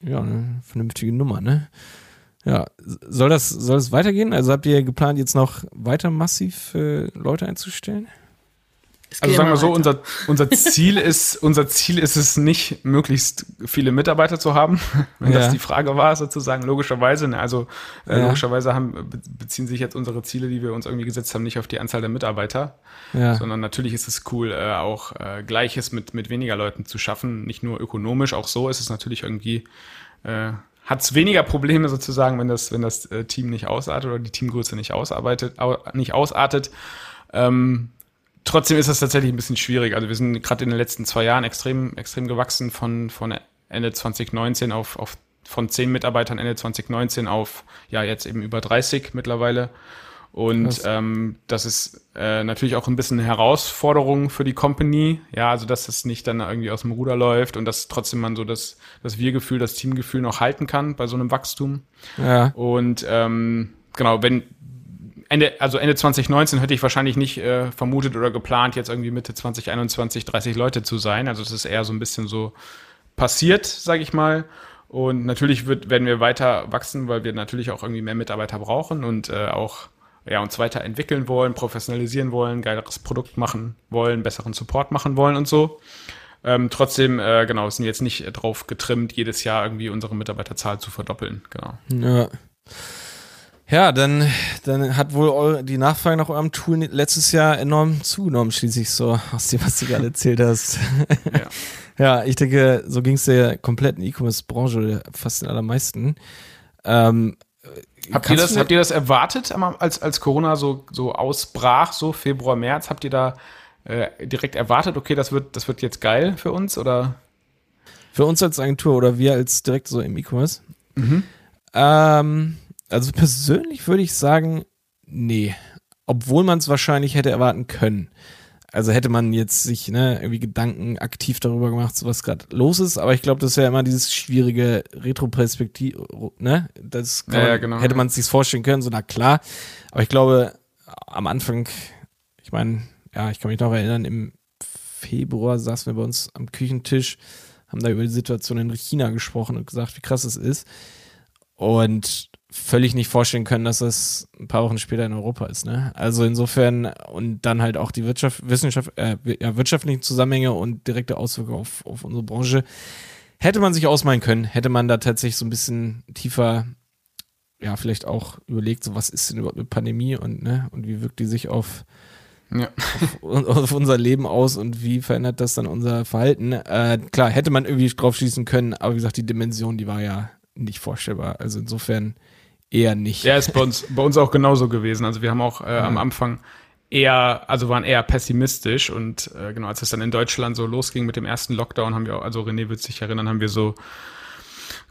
Ja, eine vernünftige Nummer, ne? Ja, soll das, soll das weitergehen? Also habt ihr geplant, jetzt noch weiter massiv äh, Leute einzustellen? Also sagen wir so, unser, unser Ziel ist, unser Ziel ist es nicht, möglichst viele Mitarbeiter zu haben, wenn Ja. das die Frage war, sozusagen, logischerweise. Ne? Also äh, Ja. logischerweise haben, be- beziehen sich jetzt unsere Ziele, die wir uns irgendwie gesetzt haben, nicht auf die Anzahl der Mitarbeiter, Ja. sondern natürlich ist es cool, äh, auch äh, Gleiches mit, mit weniger Leuten zu schaffen. Nicht nur ökonomisch, auch so ist es natürlich irgendwie, äh, hat es weniger Probleme sozusagen, wenn das, wenn das äh, Team nicht ausartet oder die Teamgröße nicht ausarbeitet, au, nicht ausartet. Ähm, trotzdem ist das tatsächlich ein bisschen schwierig. Also wir sind gerade in den letzten zwei Jahren extrem, extrem gewachsen von, von Ende 2019 auf, auf von zehn Mitarbeitern Ende 2019 auf ja jetzt eben über 30 mittlerweile. Und ähm, das ist äh, natürlich auch ein bisschen eine Herausforderung für die Company, ja, also dass es nicht dann irgendwie aus dem Ruder läuft und dass trotzdem man so das, das Wir-Gefühl, das Teamgefühl noch halten kann bei so einem Wachstum. Ja. Und ähm, genau, wenn Ende, also Ende 2019 hätte ich wahrscheinlich nicht äh, vermutet oder geplant, jetzt irgendwie Mitte 2021 30 Leute zu sein. Also es ist eher so ein bisschen so passiert, sage ich mal. Und natürlich wird, werden wir weiter wachsen, weil wir natürlich auch irgendwie mehr Mitarbeiter brauchen und äh, auch ja, uns weiterentwickeln wollen, professionalisieren wollen, geileres Produkt machen wollen, besseren Support machen wollen und so. Ähm, trotzdem, äh, genau, sind jetzt nicht drauf getrimmt, jedes Jahr irgendwie unsere Mitarbeiterzahl zu verdoppeln. Genau. Ja. Ja, dann, dann hat wohl eu die Nachfrage nach eurem Tool letztes Jahr enorm zugenommen, schließlich so aus dem, was du gerade erzählt hast. Ja. ja, ich denke, so ging es der kompletten E-Commerce-Branche fast den allermeisten. Ähm, Habt ihr, das, habt ihr das erwartet, als, als Corona so, so ausbrach, so Februar, März? Habt ihr da äh, direkt erwartet, okay, das wird, das wird jetzt geil für uns? Oder? Für uns als Agentur oder wir als direkt so im E-Commerce? Ähm, also persönlich würde ich sagen, nee. Obwohl man es wahrscheinlich hätte erwarten können. Also hätte man jetzt sich ne, irgendwie Gedanken aktiv darüber gemacht, so was gerade los ist. Aber ich glaube, das ist ja immer dieses schwierige Retroperspektiv, ne? Das Ja, man, ja, genau. hätte man sich vorstellen können, so na klar. Aber ich glaube, am Anfang, ich meine, ja, ich kann mich noch erinnern, im Februar saßen wir bei uns am Küchentisch, haben da über die Situation in China gesprochen und gesagt, wie krass es ist. Und völlig nicht vorstellen können, dass das ein paar Wochen später in Europa ist. Ne? Also insofern und dann halt auch die Wirtschaft, Wissenschaft, äh, ja, wirtschaftlichen Zusammenhänge und direkte Auswirkungen auf, auf unsere Branche hätte man sich ausmalen können, hätte man da tatsächlich so ein bisschen tiefer, ja, vielleicht auch überlegt, so was ist denn überhaupt eine Pandemie und ne, und wie wirkt die sich auf Ja. auf, auf unser Leben aus und wie verändert das dann unser Verhalten? Äh, klar, hätte man irgendwie drauf schließen können, aber wie gesagt, die Dimension, die war ja nicht vorstellbar. Also insofern eher nicht. Ja, ist bei uns, bei uns auch genauso gewesen. Also wir haben auch äh, am Anfang eher, also waren eher pessimistisch und äh, genau, als es dann in Deutschland so losging mit dem ersten Lockdown, haben wir auch, also René wird sich erinnern, haben wir so,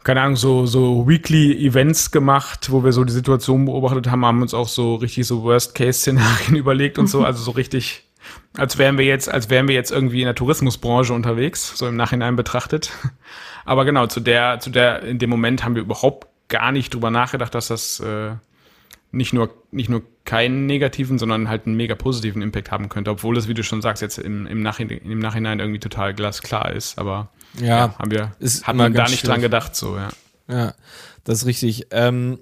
keine Ahnung, so, so Weekly Events gemacht, wo wir so die Situation beobachtet haben, haben uns auch so richtig so Worst-Case-Szenarien überlegt und so, also so richtig, als wären wir jetzt, als wären wir jetzt irgendwie in der Tourismusbranche unterwegs, so im Nachhinein betrachtet. Aber genau, zu der, zu der, in dem Moment haben wir überhaupt gar nicht drüber nachgedacht, dass das äh, nicht nur nicht nur keinen negativen, sondern halt einen mega positiven Impact haben könnte, obwohl es, wie du schon sagst, jetzt im, im, Nachhinein, im Nachhinein irgendwie total glasklar ist. Aber Ja, haben wir, hat man ganz nicht dran schwierig. gedacht, so, ja. Ja, das ist richtig. Ähm,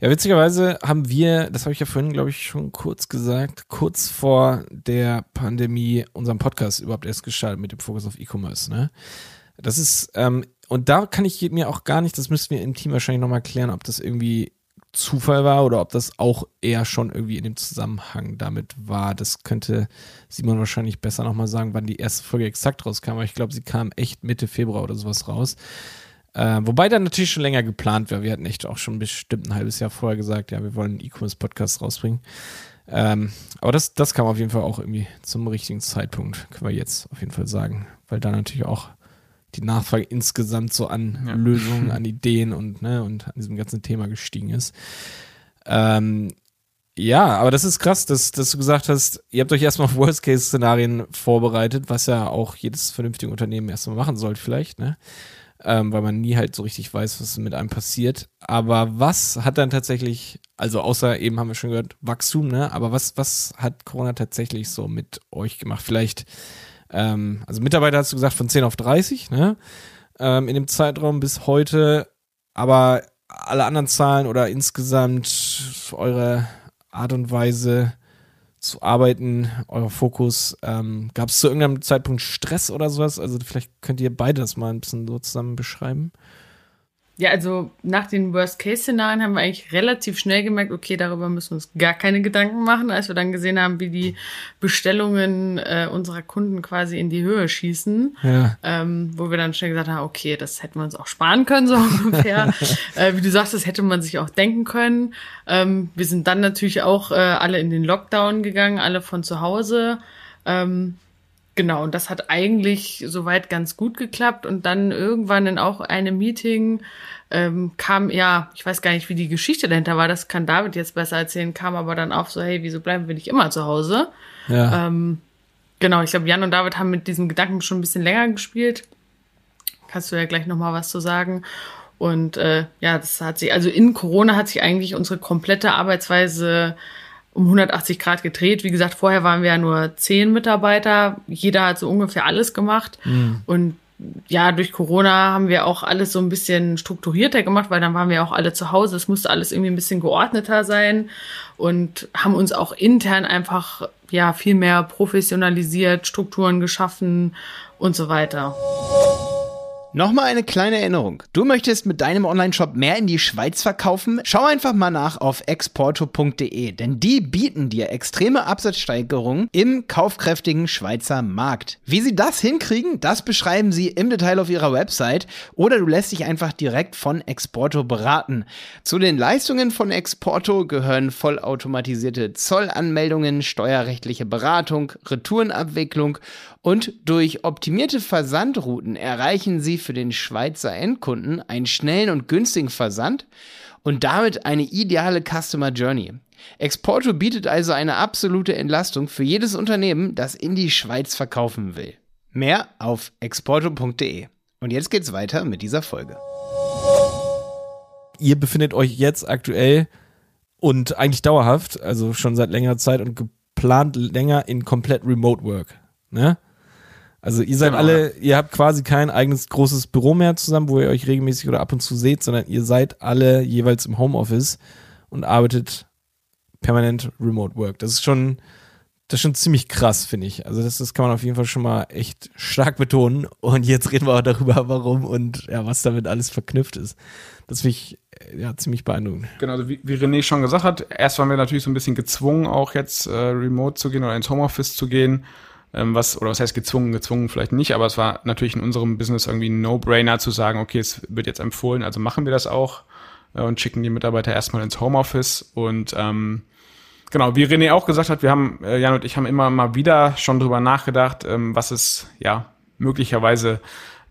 ja, witzigerweise haben wir, das habe ich ja vorhin, glaube ich, schon kurz gesagt, kurz vor der Pandemie unseren Podcast überhaupt erst gestartet mit dem Fokus auf E-Commerce. Ne? Das ist, ähm, und da kann ich mir auch gar nicht, das müssen wir im Team wahrscheinlich nochmal klären, ob das irgendwie Zufall war oder ob das auch eher schon irgendwie in dem Zusammenhang damit war. Das könnte Simon wahrscheinlich besser nochmal sagen, wann die erste Folge exakt rauskam. Aber ich glaube, sie kam echt Mitte Februar oder sowas raus. Äh, wobei dann natürlich schon länger geplant war. Wir hatten echt auch schon bestimmt ein halbes Jahr vorher gesagt, ja, wir wollen einen E-Commerce-Podcast rausbringen. Ähm, aber das, das kam auf jeden Fall auch irgendwie zum richtigen Zeitpunkt, können wir jetzt auf jeden Fall sagen. Weil da natürlich auch die Nachfrage insgesamt so an Ja. Lösungen, an Ideen und, ne, und an diesem ganzen Thema gestiegen ist. Ähm, ja, aber das ist krass, dass, dass du gesagt hast, ihr habt euch erstmal auf Worst-Case-Szenarien vorbereitet, was ja auch jedes vernünftige Unternehmen erstmal machen sollte, vielleicht, ne? Ähm, weil man nie halt so richtig weiß, was mit einem passiert. Aber was hat dann tatsächlich, also außer eben haben wir schon gehört, Wachstum, ne? Aber was, was hat Corona tatsächlich so mit euch gemacht? Vielleicht, ähm, also Mitarbeiter hast du gesagt von 10 auf 30, ne? Ähm, in dem Zeitraum bis heute, aber alle anderen Zahlen oder insgesamt eure Art und Weise zu arbeiten, euer Fokus, ähm, gab es zu irgendeinem Zeitpunkt Stress oder sowas? Also vielleicht könnt ihr beide das mal ein bisschen so zusammen beschreiben. Ja, also nach den Worst-Case-Szenarien haben wir eigentlich relativ schnell gemerkt, okay, darüber müssen wir uns gar keine Gedanken machen, als wir dann gesehen haben, wie die Bestellungen äh, unserer Kunden quasi in die Höhe schießen. Ja. ähm, wo wir dann schnell gesagt haben, okay, das hätten wir uns auch sparen können, so ungefähr. äh, wie du sagst, das hätte man sich auch denken können. Ähm, wir sind dann natürlich auch äh, alle in den Lockdown gegangen, alle von zu Hause. Ähm, genau, und das hat eigentlich soweit ganz gut geklappt. Und dann irgendwann in auch einem Meeting ähm, kam, ja, ich weiß gar nicht, wie die Geschichte dahinter war, das kann David jetzt besser erzählen, kam aber dann auf so, hey, wieso bleiben wir nicht immer zu Hause? Ja. Ähm, genau, ich glaube, Jan und David haben mit diesem Gedanken schon ein bisschen länger gespielt. Kannst du ja gleich noch mal was zu sagen. Und äh, ja, das hat sich, also in Corona hat sich eigentlich unsere komplette Arbeitsweise um 180 Grad gedreht. Wie gesagt, vorher waren wir ja nur zehn Mitarbeiter. Jeder hat so ungefähr alles gemacht. Und ja, durch Corona haben wir auch alles so ein bisschen strukturierter gemacht, weil dann waren wir auch alle zu Hause. Es musste alles irgendwie ein bisschen geordneter sein und haben uns auch intern einfach ja viel mehr professionalisiert, Strukturen geschaffen und so weiter. Nochmal eine kleine Erinnerung. Du möchtest mit deinem Onlineshop mehr in die Schweiz verkaufen? Schau einfach mal nach auf exporto.de, denn die bieten dir extreme Absatzsteigerungen im kaufkräftigen Schweizer Markt. Wie sie das hinkriegen, das beschreiben sie im Detail auf ihrer Website oder du lässt dich einfach direkt von Exporto beraten. Zu den Leistungen von Exporto gehören vollautomatisierte Zollanmeldungen, steuerrechtliche Beratung, Retourenabwicklung und durch optimierte Versandrouten erreichen sie für den Schweizer Endkunden einen schnellen und günstigen Versand und damit eine ideale Customer Journey. Exporto bietet also eine absolute Entlastung für jedes Unternehmen, das in die Schweiz verkaufen will. Mehr auf exporto.de. Und jetzt geht's weiter mit dieser Folge. Ihr befindet euch jetzt aktuell und eigentlich dauerhaft, also schon seit längerer Zeit und geplant länger in komplett Remote Work. Ne? Also ihr seid Genau. alle, ihr habt quasi kein eigenes großes Büro mehr zusammen, wo ihr euch regelmäßig oder ab und zu seht, sondern ihr seid alle jeweils im Homeoffice und arbeitet permanent Remote Work. Das ist schon, das ist schon ziemlich krass, finde ich. Also das, das kann man auf jeden Fall schon mal echt stark betonen. Und jetzt reden wir auch darüber, warum und ja, was damit alles verknüpft ist. Das finde ich äh, ja ziemlich beeindruckend. Genau, also wie, wie René schon gesagt hat, erst waren wir natürlich so ein bisschen gezwungen, auch jetzt äh, remote zu gehen oder ins Homeoffice zu gehen. Ähm, was, oder was heißt gezwungen, gezwungen vielleicht nicht, aber es war natürlich in unserem Business irgendwie ein No-Brainer zu sagen, okay, es wird jetzt empfohlen, also machen wir das auch äh, und schicken die Mitarbeiter erstmal ins Homeoffice. Und ähm, genau, wie René auch gesagt hat, wir haben, äh, Jan und ich haben immer mal wieder schon drüber nachgedacht, ähm, was es ja möglicherweise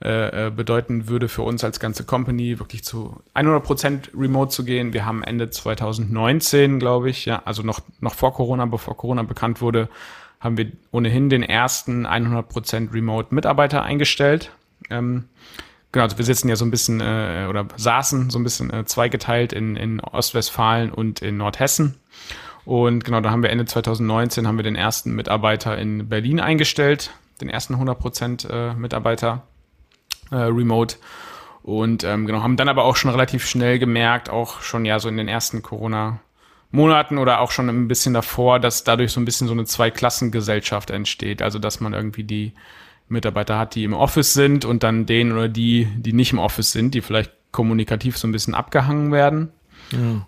äh, äh, bedeuten würde für uns als ganze Company, wirklich zu 100% remote zu gehen. Wir haben Ende 2019, glaube ich, ja, also noch, noch vor Corona, bevor Corona bekannt wurde, haben wir ohnehin den ersten 100% remote Mitarbeiter eingestellt. Ähm, genau, also wir sitzen ja so ein bisschen äh, oder saßen so ein bisschen äh, zweigeteilt in, in Ostwestfalen und in Nordhessen. Und genau, da haben wir Ende 2019 haben wir den ersten Mitarbeiter in Berlin eingestellt, den ersten 100% äh, Mitarbeiter äh, remote. Und ähm, genau, haben dann aber auch schon relativ schnell gemerkt, auch schon ja so in den ersten Corona-Monaten oder auch schon ein bisschen davor, dass dadurch so ein bisschen so eine Zweiklassengesellschaft entsteht. Also dass man irgendwie die Mitarbeiter hat, die im Office sind und dann den oder die, die nicht im Office sind, die vielleicht kommunikativ so ein bisschen abgehangen werden.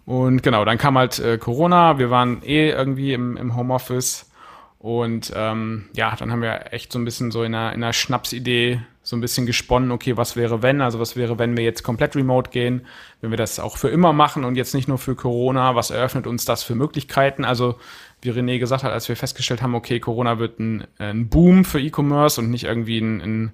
Und genau, dann kam halt äh, Corona, wir waren eh irgendwie im, im Homeoffice und ähm, ja, dann haben wir echt so ein bisschen so in einer, in einer Schnapsidee so ein bisschen gesponnen, okay, was wäre wenn, also was wäre, wenn wir jetzt komplett remote gehen, wenn wir das auch für immer machen und jetzt nicht nur für Corona, was eröffnet uns das für Möglichkeiten? Also wie René gesagt hat, als wir festgestellt haben, okay, Corona wird ein, ein Boom für E-Commerce und nicht irgendwie ein, ein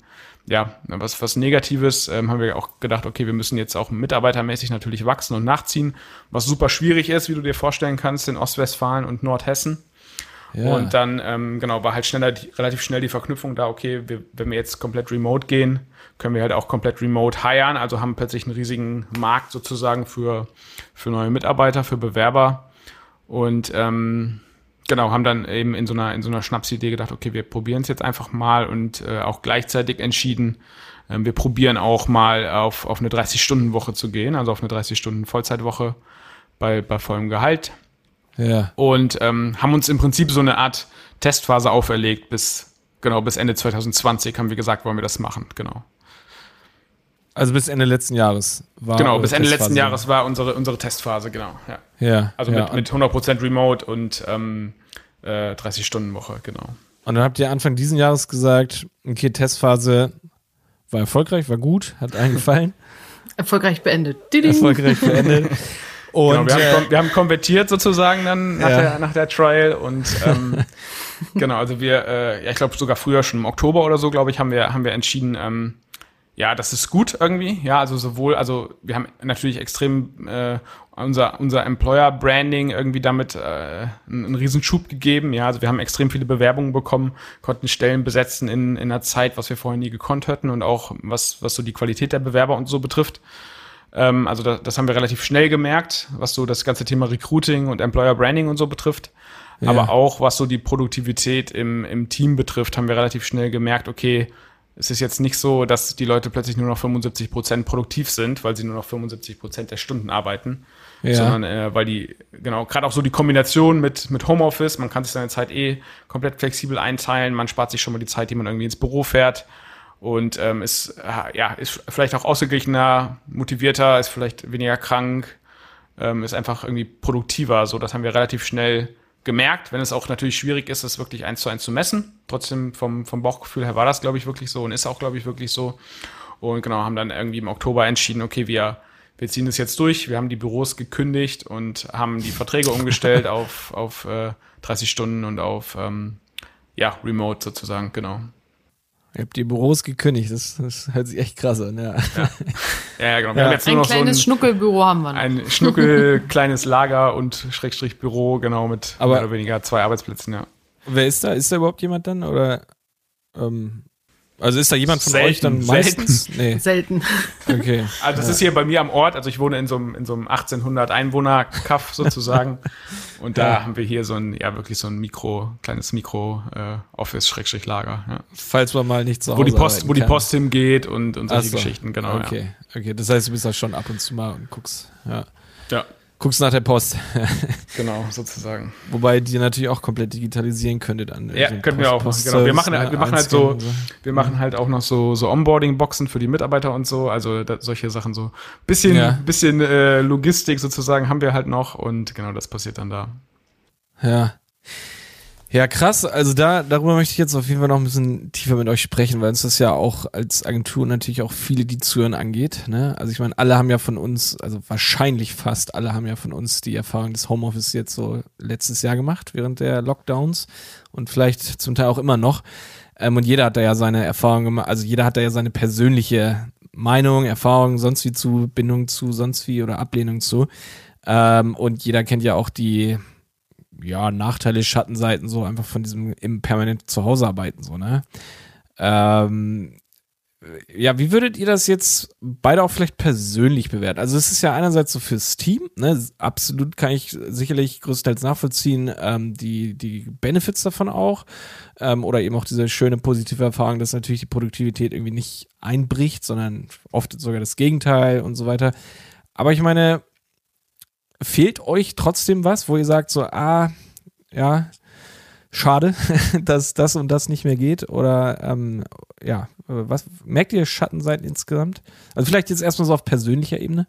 ja, was, was Negatives, ähm, haben wir auch gedacht, okay, wir müssen jetzt auch mitarbeitermäßig natürlich wachsen und nachziehen, was super schwierig ist, wie du dir vorstellen kannst, in Ostwestfalen und Nordhessen. Ja. Und dann, ähm, genau, war halt schneller, relativ schnell die Verknüpfung da, okay, wir, wenn wir jetzt komplett remote gehen, können wir halt auch komplett remote hiren, also haben plötzlich einen riesigen Markt sozusagen für, für neue Mitarbeiter, für Bewerber. Und ähm, genau, haben dann eben in so einer, in so einer Schnapsidee gedacht, okay, wir probieren es jetzt einfach mal und äh, auch gleichzeitig entschieden, ähm, wir probieren auch mal auf, auf eine 30-Stunden-Woche zu gehen, also auf eine 30-Stunden-Vollzeitwoche bei, bei vollem Gehalt Ja. und ähm, haben uns im Prinzip so eine Art Testphase auferlegt bis genau bis Ende 2020 haben wir gesagt, wollen wir das machen, genau. Also bis Ende letzten Jahres war. genau, bis Ende letzten Testphase. Jahres war unsere unsere Testphase, genau, ja. Ja. Also ja. mit, mit 100% Remote und ähm, äh, 30 Stunden Woche, genau. Und dann habt ihr Anfang diesen Jahres gesagt, okay, Testphase war erfolgreich, war gut, hat allen gefallen, Erfolgreich beendet. Diding. erfolgreich beendet. Und Genau, wir, äh, haben, kom- wir haben konvertiert sozusagen dann nach, Ja. der, nach der Trial und ähm, genau, also wir, äh, ja, ich glaube sogar früher schon im Oktober oder so, glaube ich, haben wir, haben wir entschieden, ähm, ja, das ist gut irgendwie. Ja, also sowohl, also wir haben natürlich extrem äh, unser, unser Employer-Branding irgendwie damit äh, einen, einen Riesenschub gegeben. Ja, also wir haben extrem viele Bewerbungen bekommen, konnten Stellen besetzen in, in einer Zeit, was wir vorher nie gekonnt hätten und auch was, was so die Qualität der Bewerber und so betrifft. Ähm, also das, das haben wir relativ schnell gemerkt, was so das ganze Thema Recruiting und Employer Branding und so betrifft. Aber auch was so die Produktivität im, im Team betrifft, haben wir relativ schnell gemerkt, okay, es ist jetzt nicht so, dass die Leute plötzlich nur noch 75 Prozent produktiv sind, weil sie nur noch 75 Prozent der Stunden arbeiten, Ja. sondern äh, weil die, genau, gerade auch so die Kombination mit, mit Homeoffice, man kann sich seine Zeit eh komplett flexibel einteilen, man spart sich schon mal die Zeit, die man irgendwie ins Büro fährt und ähm, ist, ja, ist vielleicht auch ausgeglichener, motivierter, ist vielleicht weniger krank, ähm, ist einfach irgendwie produktiver. So, das haben wir relativ schnell gemerkt, wenn es auch natürlich schwierig ist, das wirklich eins zu eins zu messen. Trotzdem vom, vom Bauchgefühl her war das, glaube ich, wirklich so und ist auch, glaube ich, wirklich so. Und genau, haben dann irgendwie im Oktober entschieden, okay, wir, wir ziehen das jetzt durch. Wir haben die Büros gekündigt und haben die Verträge umgestellt auf, auf äh, 30 Stunden und auf ähm, ja, Remote sozusagen, genau. Ihr habt die Büros gekündigt, das, das hört sich echt krass an, ja. Ja, ja genau. Wir Ja. haben jetzt Ein nur noch so kleines ein, Schnuckelbüro haben wir noch. ein Schnuckel, kleines Lager und Schrägstrich Büro, genau, mit Aber- mehr oder weniger zwei Arbeitsplätzen, ja. Wer ist da? Ist da überhaupt jemand dann? Oder ähm, also ist da jemand von Selten, euch dann meistens? Nee, Selten. okay. Also das ist hier bei mir am Ort, also ich wohne in so einem, in so einem 1800 Einwohner Kaff sozusagen und da Ja. haben wir hier so ein, ja wirklich so ein Mikro, kleines Mikro äh, Office Schrägstrich Lager, ja. Falls man mal nicht zu Hause wo die Post, wo die. Post hingeht und, und solche so. Geschichten, genau. Okay, okay. Das heißt, du bist da schon ab und zu mal und guckst, ja. Ja. Guckst nach der Post. genau, sozusagen. Wobei die natürlich auch komplett digitalisieren könnte dann. Ja, so können wir auch. Genau. Wir machen, wir machen halt so, wir machen halt auch noch so, so Onboarding-Boxen für die Mitarbeiter und so. Also da, solche Sachen so. Bisschen, Ja. bisschen äh, Logistik sozusagen haben wir halt noch und genau das passiert dann da. Ja. Ja, krass. Also da, darüber möchte ich jetzt auf jeden Fall noch ein bisschen tiefer mit euch sprechen, weil uns das ja auch als Agentur natürlich auch viele, die zuhören, angeht. Ne? Also ich meine, alle haben ja von uns, also wahrscheinlich fast alle haben ja von uns die Erfahrung des Homeoffice jetzt so letztes Jahr gemacht, während der Lockdowns und vielleicht zum Teil auch immer noch. Ähm, und jeder hat da ja seine Erfahrung gemacht, also jeder hat da ja seine persönliche Meinung, Erfahrung, sonst wie zu, Bindung zu, sonst wie oder Ablehnung zu. Ähm, und jeder kennt ja auch die, ja, Nachteile, Schattenseiten, so einfach von diesem im permanent zu Hause arbeiten, so, ne? Ähm, ja, wie würdet ihr das jetzt beide auch vielleicht persönlich bewerten? Also es ist ja einerseits so fürs Team, ne? Absolut kann ich sicherlich größtenteils nachvollziehen, ähm, die, die Benefits davon auch. Ähm, oder eben auch diese schöne positive Erfahrung, dass natürlich die Produktivität irgendwie nicht einbricht, sondern oft sogar das Gegenteil und so weiter. Aber ich meine, fehlt euch trotzdem was, wo ihr sagt so, ah, ja, schade, dass das und das nicht mehr geht? Oder ähm, ja, was merkt ihr Schattenseiten insgesamt? Also vielleicht jetzt erstmal so auf persönlicher Ebene.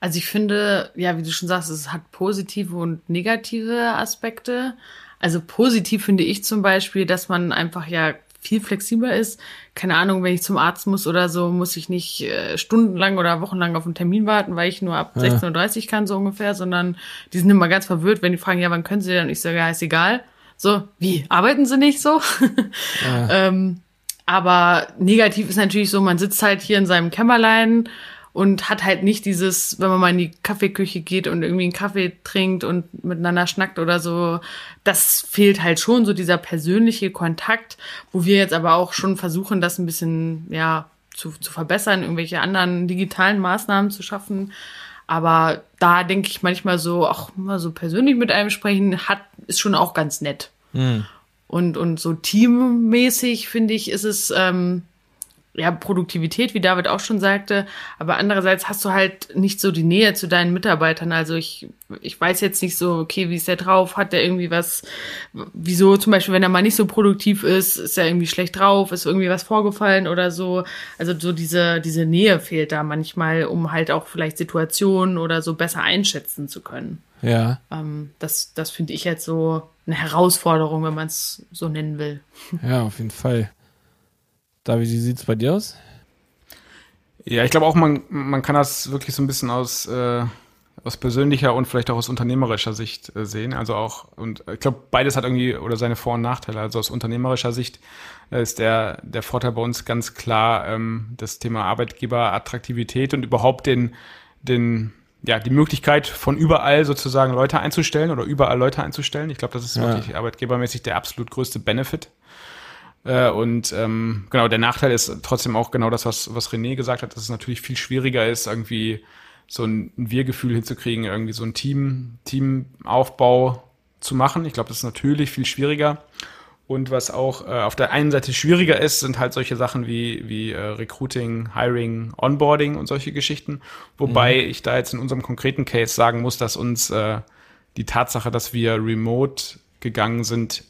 Also ich finde, ja, wie du schon sagst, es hat positive und negative Aspekte. Also positiv finde ich zum Beispiel, dass man einfach ja viel flexibler ist. Keine Ahnung, wenn ich zum Arzt muss oder so, muss ich nicht äh, stundenlang oder wochenlang auf einen Termin warten, weil ich nur ab Ja. 16.30 Uhr kann, so ungefähr, sondern die sind immer ganz verwirrt, wenn die fragen, ja, wann können sie denn? Und ich sage, ja, ist egal. So, wie? Arbeiten sie nicht so? ähm, aber negativ ist natürlich so, man sitzt halt hier in seinem Kämmerlein und hat halt nicht dieses, wenn man mal in die Kaffeeküche geht und irgendwie einen Kaffee trinkt und miteinander schnackt oder so, das fehlt halt schon, so dieser persönliche Kontakt, wo wir jetzt aber auch schon versuchen, das ein bisschen, ja, zu, zu verbessern, irgendwelche anderen digitalen Maßnahmen zu schaffen. Aber da denke ich manchmal so, auch mal so persönlich mit einem sprechen, hat, ist schon auch ganz nett. Und, und so teammäßig, finde ich, ist es ähm, ja Produktivität, wie David auch schon sagte. Aber andererseits hast du halt nicht so die Nähe zu deinen Mitarbeitern. Also ich, ich weiß jetzt nicht so, okay, wie ist der drauf? Hat der irgendwie was, wieso zum Beispiel, wenn er mal nicht so produktiv ist, ist er irgendwie schlecht drauf, ist irgendwie was vorgefallen oder so. Also so diese, diese Nähe fehlt da manchmal, um halt auch vielleicht Situationen oder so besser einschätzen zu können. Ja. Ähm, das das finde ich jetzt so eine Herausforderung, wenn man es so nennen will. Ja, auf jeden Fall. David, wie sieht's bei dir aus? Ja, ich glaube auch, man, man kann das wirklich so ein bisschen aus, äh, aus persönlicher und vielleicht auch aus unternehmerischer Sicht äh, sehen. Also auch, und ich glaube, beides hat irgendwie oder seine Vor- und Nachteile. Also aus unternehmerischer Sicht äh, ist der, der Vorteil bei uns ganz klar ähm, das Thema Arbeitgeberattraktivität und überhaupt den, den, ja, die Möglichkeit von überall sozusagen Leute einzustellen oder überall Leute einzustellen. Ich glaube, das ist Ja. wirklich arbeitgebermäßig der absolut größte Benefit. Äh, und ähm, genau, der Nachteil ist trotzdem auch genau das, was, was René gesagt hat, dass es natürlich viel schwieriger ist, irgendwie so ein Wir-Gefühl hinzukriegen, irgendwie so ein Team, Teamaufbau zu machen. Ich glaube, das ist natürlich viel schwieriger. Und was auch äh, auf der einen Seite schwieriger ist, sind halt solche Sachen wie, wie äh, Recruiting, Hiring, Onboarding und solche Geschichten. Wobei ich da jetzt in unserem konkreten Case sagen muss, dass uns äh, die Tatsache, dass wir remote gegangen sind,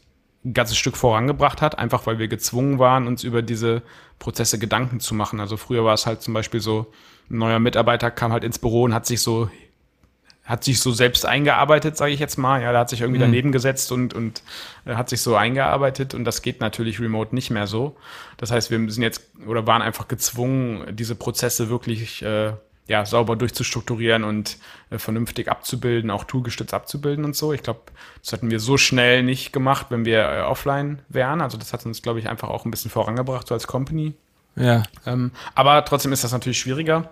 ein ganzes Stück vorangebracht hat, einfach weil wir gezwungen waren, uns über diese Prozesse Gedanken zu machen. Also früher war es halt zum Beispiel so, ein neuer Mitarbeiter kam halt ins Büro und hat sich so hat sich so selbst eingearbeitet, sage ich jetzt mal. Ja, der hat sich irgendwie daneben gesetzt und, und hat sich so eingearbeitet und das geht natürlich remote nicht mehr so. Das heißt, wir sind jetzt oder waren einfach gezwungen, diese Prozesse wirklich äh, ja, sauber durchzustrukturieren und äh, vernünftig abzubilden, auch toolgestützt abzubilden und so. Ich glaube, das hätten wir so schnell nicht gemacht, wenn wir äh, offline wären. Also das hat uns, glaube ich, einfach auch ein bisschen vorangebracht, so als Company. Ja. Ähm, aber trotzdem ist das natürlich schwieriger.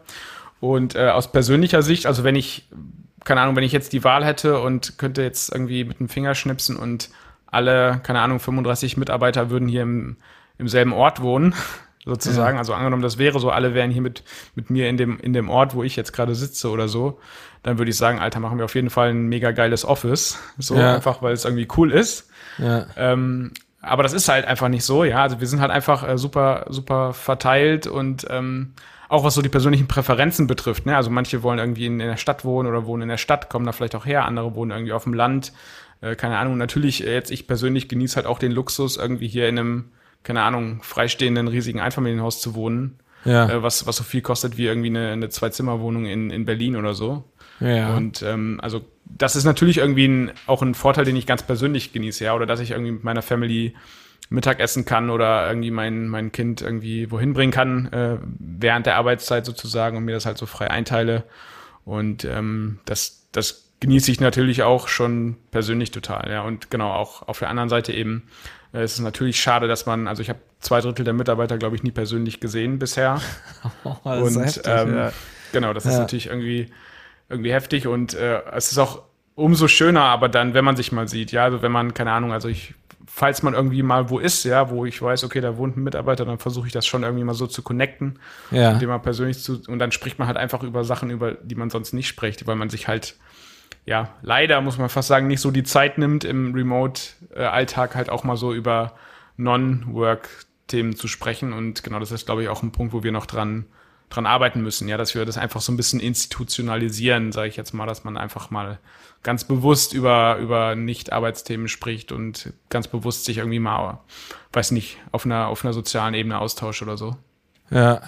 Und äh, aus persönlicher Sicht, also wenn ich, keine Ahnung, wenn ich jetzt die Wahl hätte und könnte jetzt irgendwie mit dem Finger schnipsen und alle, keine Ahnung, 35 Mitarbeiter würden hier im, im selben Ort wohnen, sozusagen. Ja. Also angenommen, das wäre so, alle wären hier mit, mit mir in dem, in dem Ort, wo ich jetzt gerade sitze oder so, dann würde ich sagen, Alter, machen wir auf jeden Fall ein mega geiles Office. So ja. einfach, weil es irgendwie cool ist. Ja. Ähm, aber das ist halt einfach nicht so, ja. Also wir sind halt einfach äh, super, super verteilt und ähm, auch was so die persönlichen Präferenzen betrifft. Ne? Also manche wollen irgendwie in, in der Stadt wohnen oder wohnen in der Stadt, kommen da vielleicht auch her, andere wohnen irgendwie auf dem Land. Äh, keine Ahnung. Natürlich, äh, jetzt ich persönlich genieße halt auch den Luxus, irgendwie hier in einem keine Ahnung, freistehenden riesigen Einfamilienhaus zu wohnen. Ja. Äh, was, was so viel kostet wie irgendwie eine, eine Zwei-Zimmer-Wohnung in, in Berlin oder so. Ja. Und ähm, also das ist natürlich irgendwie ein, auch ein Vorteil, den ich ganz persönlich genieße, ja, oder dass ich irgendwie mit meiner Family Mittag essen kann oder irgendwie mein, mein Kind irgendwie wohin bringen kann, äh, während der Arbeitszeit sozusagen und mir das halt so frei einteile. Und ähm, das, das genieße ich natürlich auch schon persönlich total, ja. Und genau, auch auf der anderen Seite eben es ist natürlich schade, dass man, also ich habe zwei Drittel der Mitarbeiter, glaube ich, nie persönlich gesehen bisher. Oh, und heftig, ähm, ja. genau, das ja. ist natürlich irgendwie, irgendwie heftig und äh, es ist auch umso schöner, aber dann, wenn man sich mal sieht, ja, also wenn man, keine Ahnung, also ich, falls man irgendwie mal wo ist, ja, wo ich weiß, okay, da wohnt ein Mitarbeiter, dann versuche ich das schon irgendwie mal so zu connecten, ja. indem man persönlich zu, und dann spricht man halt einfach über Sachen, über die man sonst nicht spricht, weil man sich halt ja, leider muss man fast sagen, nicht so die Zeit nimmt, im Remote-Alltag halt auch mal so über Non-Work-Themen zu sprechen. Und genau das ist, glaube ich, auch ein Punkt, wo wir noch dran, dran arbeiten müssen, ja, dass wir das einfach so ein bisschen institutionalisieren, sage ich jetzt mal, dass man einfach mal ganz bewusst über, über Nicht-Arbeitsthemen spricht und ganz bewusst sich irgendwie mal, weiß nicht, auf einer, auf einer sozialen Ebene austauscht oder so. Ja.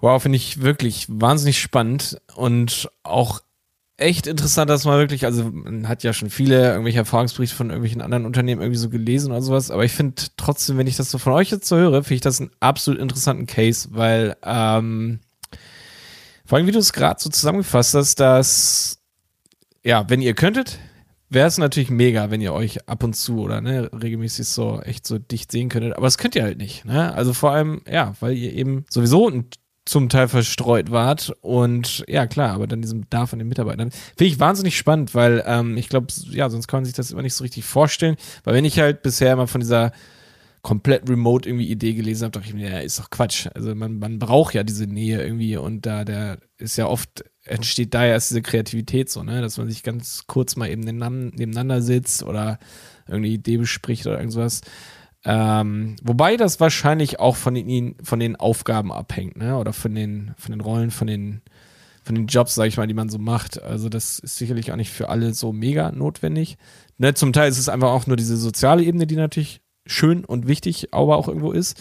Wow, finde ich wirklich wahnsinnig spannend und auch echt interessant, dass man wirklich, also man hat ja schon viele irgendwelche Erfahrungsberichte von irgendwelchen anderen Unternehmen irgendwie so gelesen oder sowas, aber ich finde trotzdem, wenn ich das so von euch jetzt so höre, finde ich das einen absolut interessanten Case, weil ähm, vor allem, wie du es gerade so zusammengefasst hast, dass ja, wenn ihr könntet, wäre es natürlich mega, wenn ihr euch ab und zu oder ne, regelmäßig so echt so dicht sehen könntet, aber das könnt ihr halt nicht, ne? Also vor allem, ja, weil ihr eben sowieso ein zum Teil verstreut wart. Und ja, klar, aber dann diesen Bedarf an den Mitarbeitern. Finde ich wahnsinnig spannend, weil ähm, ich glaube, ja, sonst kann man sich das immer nicht so richtig vorstellen. Weil wenn ich halt bisher immer von dieser komplett remote irgendwie Idee gelesen habe, dachte ich mir, ja, ist doch Quatsch. Also man, man braucht ja diese Nähe irgendwie und da, der ist ja oft, entsteht da erst diese Kreativität so, ne, dass man sich ganz kurz mal eben nebeneinander sitzt oder irgendeine Idee bespricht oder irgendwas. Ähm, wobei das wahrscheinlich auch von den, von den Aufgaben abhängt, ne? Oder von den, von den Rollen, von den, von den Jobs, sag ich mal, die man so macht. Also das ist sicherlich auch nicht für alle so mega notwendig. Ne? Zum Teil ist es einfach auch nur diese soziale Ebene, die natürlich schön und wichtig, aber auch irgendwo ist.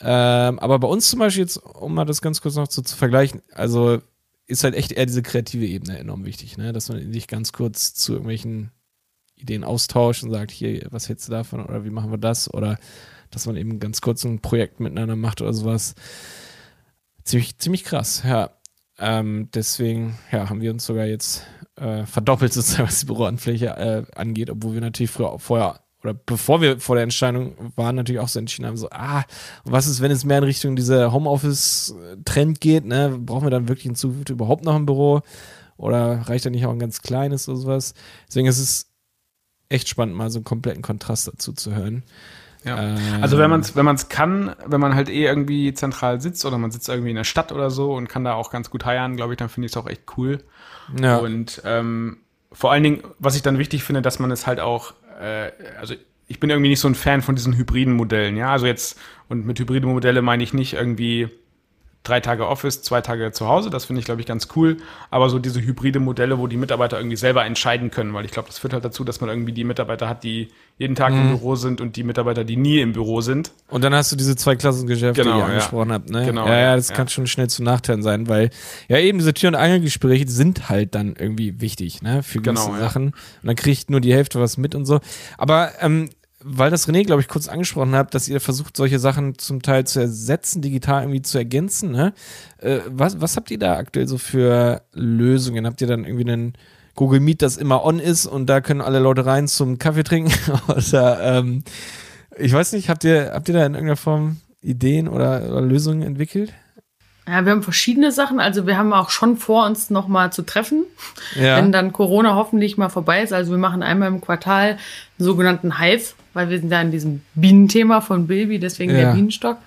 Ähm, aber bei uns zum Beispiel jetzt, um mal das ganz kurz noch so zu vergleichen, also ist halt echt eher diese kreative Ebene enorm wichtig, ne? Dass man sich ganz kurz zu irgendwelchen Ideen austauscht und sagt, hier, was hältst du davon oder wie machen wir das? Oder dass man eben ganz kurz ein Projekt miteinander macht oder sowas. Ziemlich, ziemlich krass, ja. Ähm, deswegen ja, haben wir uns sogar jetzt äh, verdoppelt, sozusagen, was die Büroanfläche äh, angeht, obwohl wir natürlich früher, vorher oder bevor wir vor der Entscheidung waren, natürlich auch so entschieden haben, so, ah, was ist, wenn es mehr in Richtung dieser Homeoffice-Trend geht, ne? Brauchen wir dann wirklich in Zukunft überhaupt noch ein Büro? Oder reicht da nicht auch ein ganz kleines oder sowas? Deswegen ist es echt spannend, mal so einen kompletten Kontrast dazu zu hören. Ja. Ähm, also wenn man es wenn man's kann, wenn man halt eh irgendwie zentral sitzt oder man sitzt irgendwie in der Stadt oder so und kann da auch ganz gut heiern, glaube ich, dann finde ich es auch echt cool. Ja. Und ähm, vor allen Dingen, was ich dann wichtig finde, dass man es halt auch, äh, also ich bin irgendwie nicht so ein Fan von diesen hybriden Modellen, ja. Also jetzt, und mit hybriden Modelle meine ich nicht irgendwie drei Tage Office, zwei Tage zu Hause. Das finde ich, glaube ich, ganz cool. Aber so diese hybride Modelle, wo die Mitarbeiter irgendwie selber entscheiden können, weil ich glaube, das führt halt dazu, dass man irgendwie die Mitarbeiter hat, die jeden Tag mhm. im Büro sind und die Mitarbeiter, die nie im Büro sind. Und dann hast du diese zwei Klassengeschäfte, genau, die ihr angesprochen ja. habt. Ne? Genau, ja, ja, das ja. kann schon schnell zu Nachteilen sein, weil ja eben diese Tür- und Angelgespräche sind halt dann irgendwie wichtig, ne, für gewisse genau, Sachen. Und dann kriegt nur die Hälfte was mit und so. Aber ähm, weil das René, glaube ich, kurz angesprochen hat, dass ihr versucht, solche Sachen zum Teil zu ersetzen, digital irgendwie zu ergänzen. Ne? Äh, was, was habt ihr da aktuell so für Lösungen? Habt ihr dann irgendwie einen Google Meet, das immer on ist und da können alle Leute rein zum Kaffee trinken? oder ähm, ich weiß nicht, habt ihr, habt ihr da in irgendeiner Form Ideen oder, oder Lösungen entwickelt? Ja, wir haben verschiedene Sachen. Also wir haben auch schon vor, uns nochmal zu treffen, ja. wenn dann Corona hoffentlich mal vorbei ist. Also wir machen einmal im Quartal einen sogenannten Hive weil wir sind ja in diesem Bienenthema von Bilby, deswegen ja. der Bienenstock,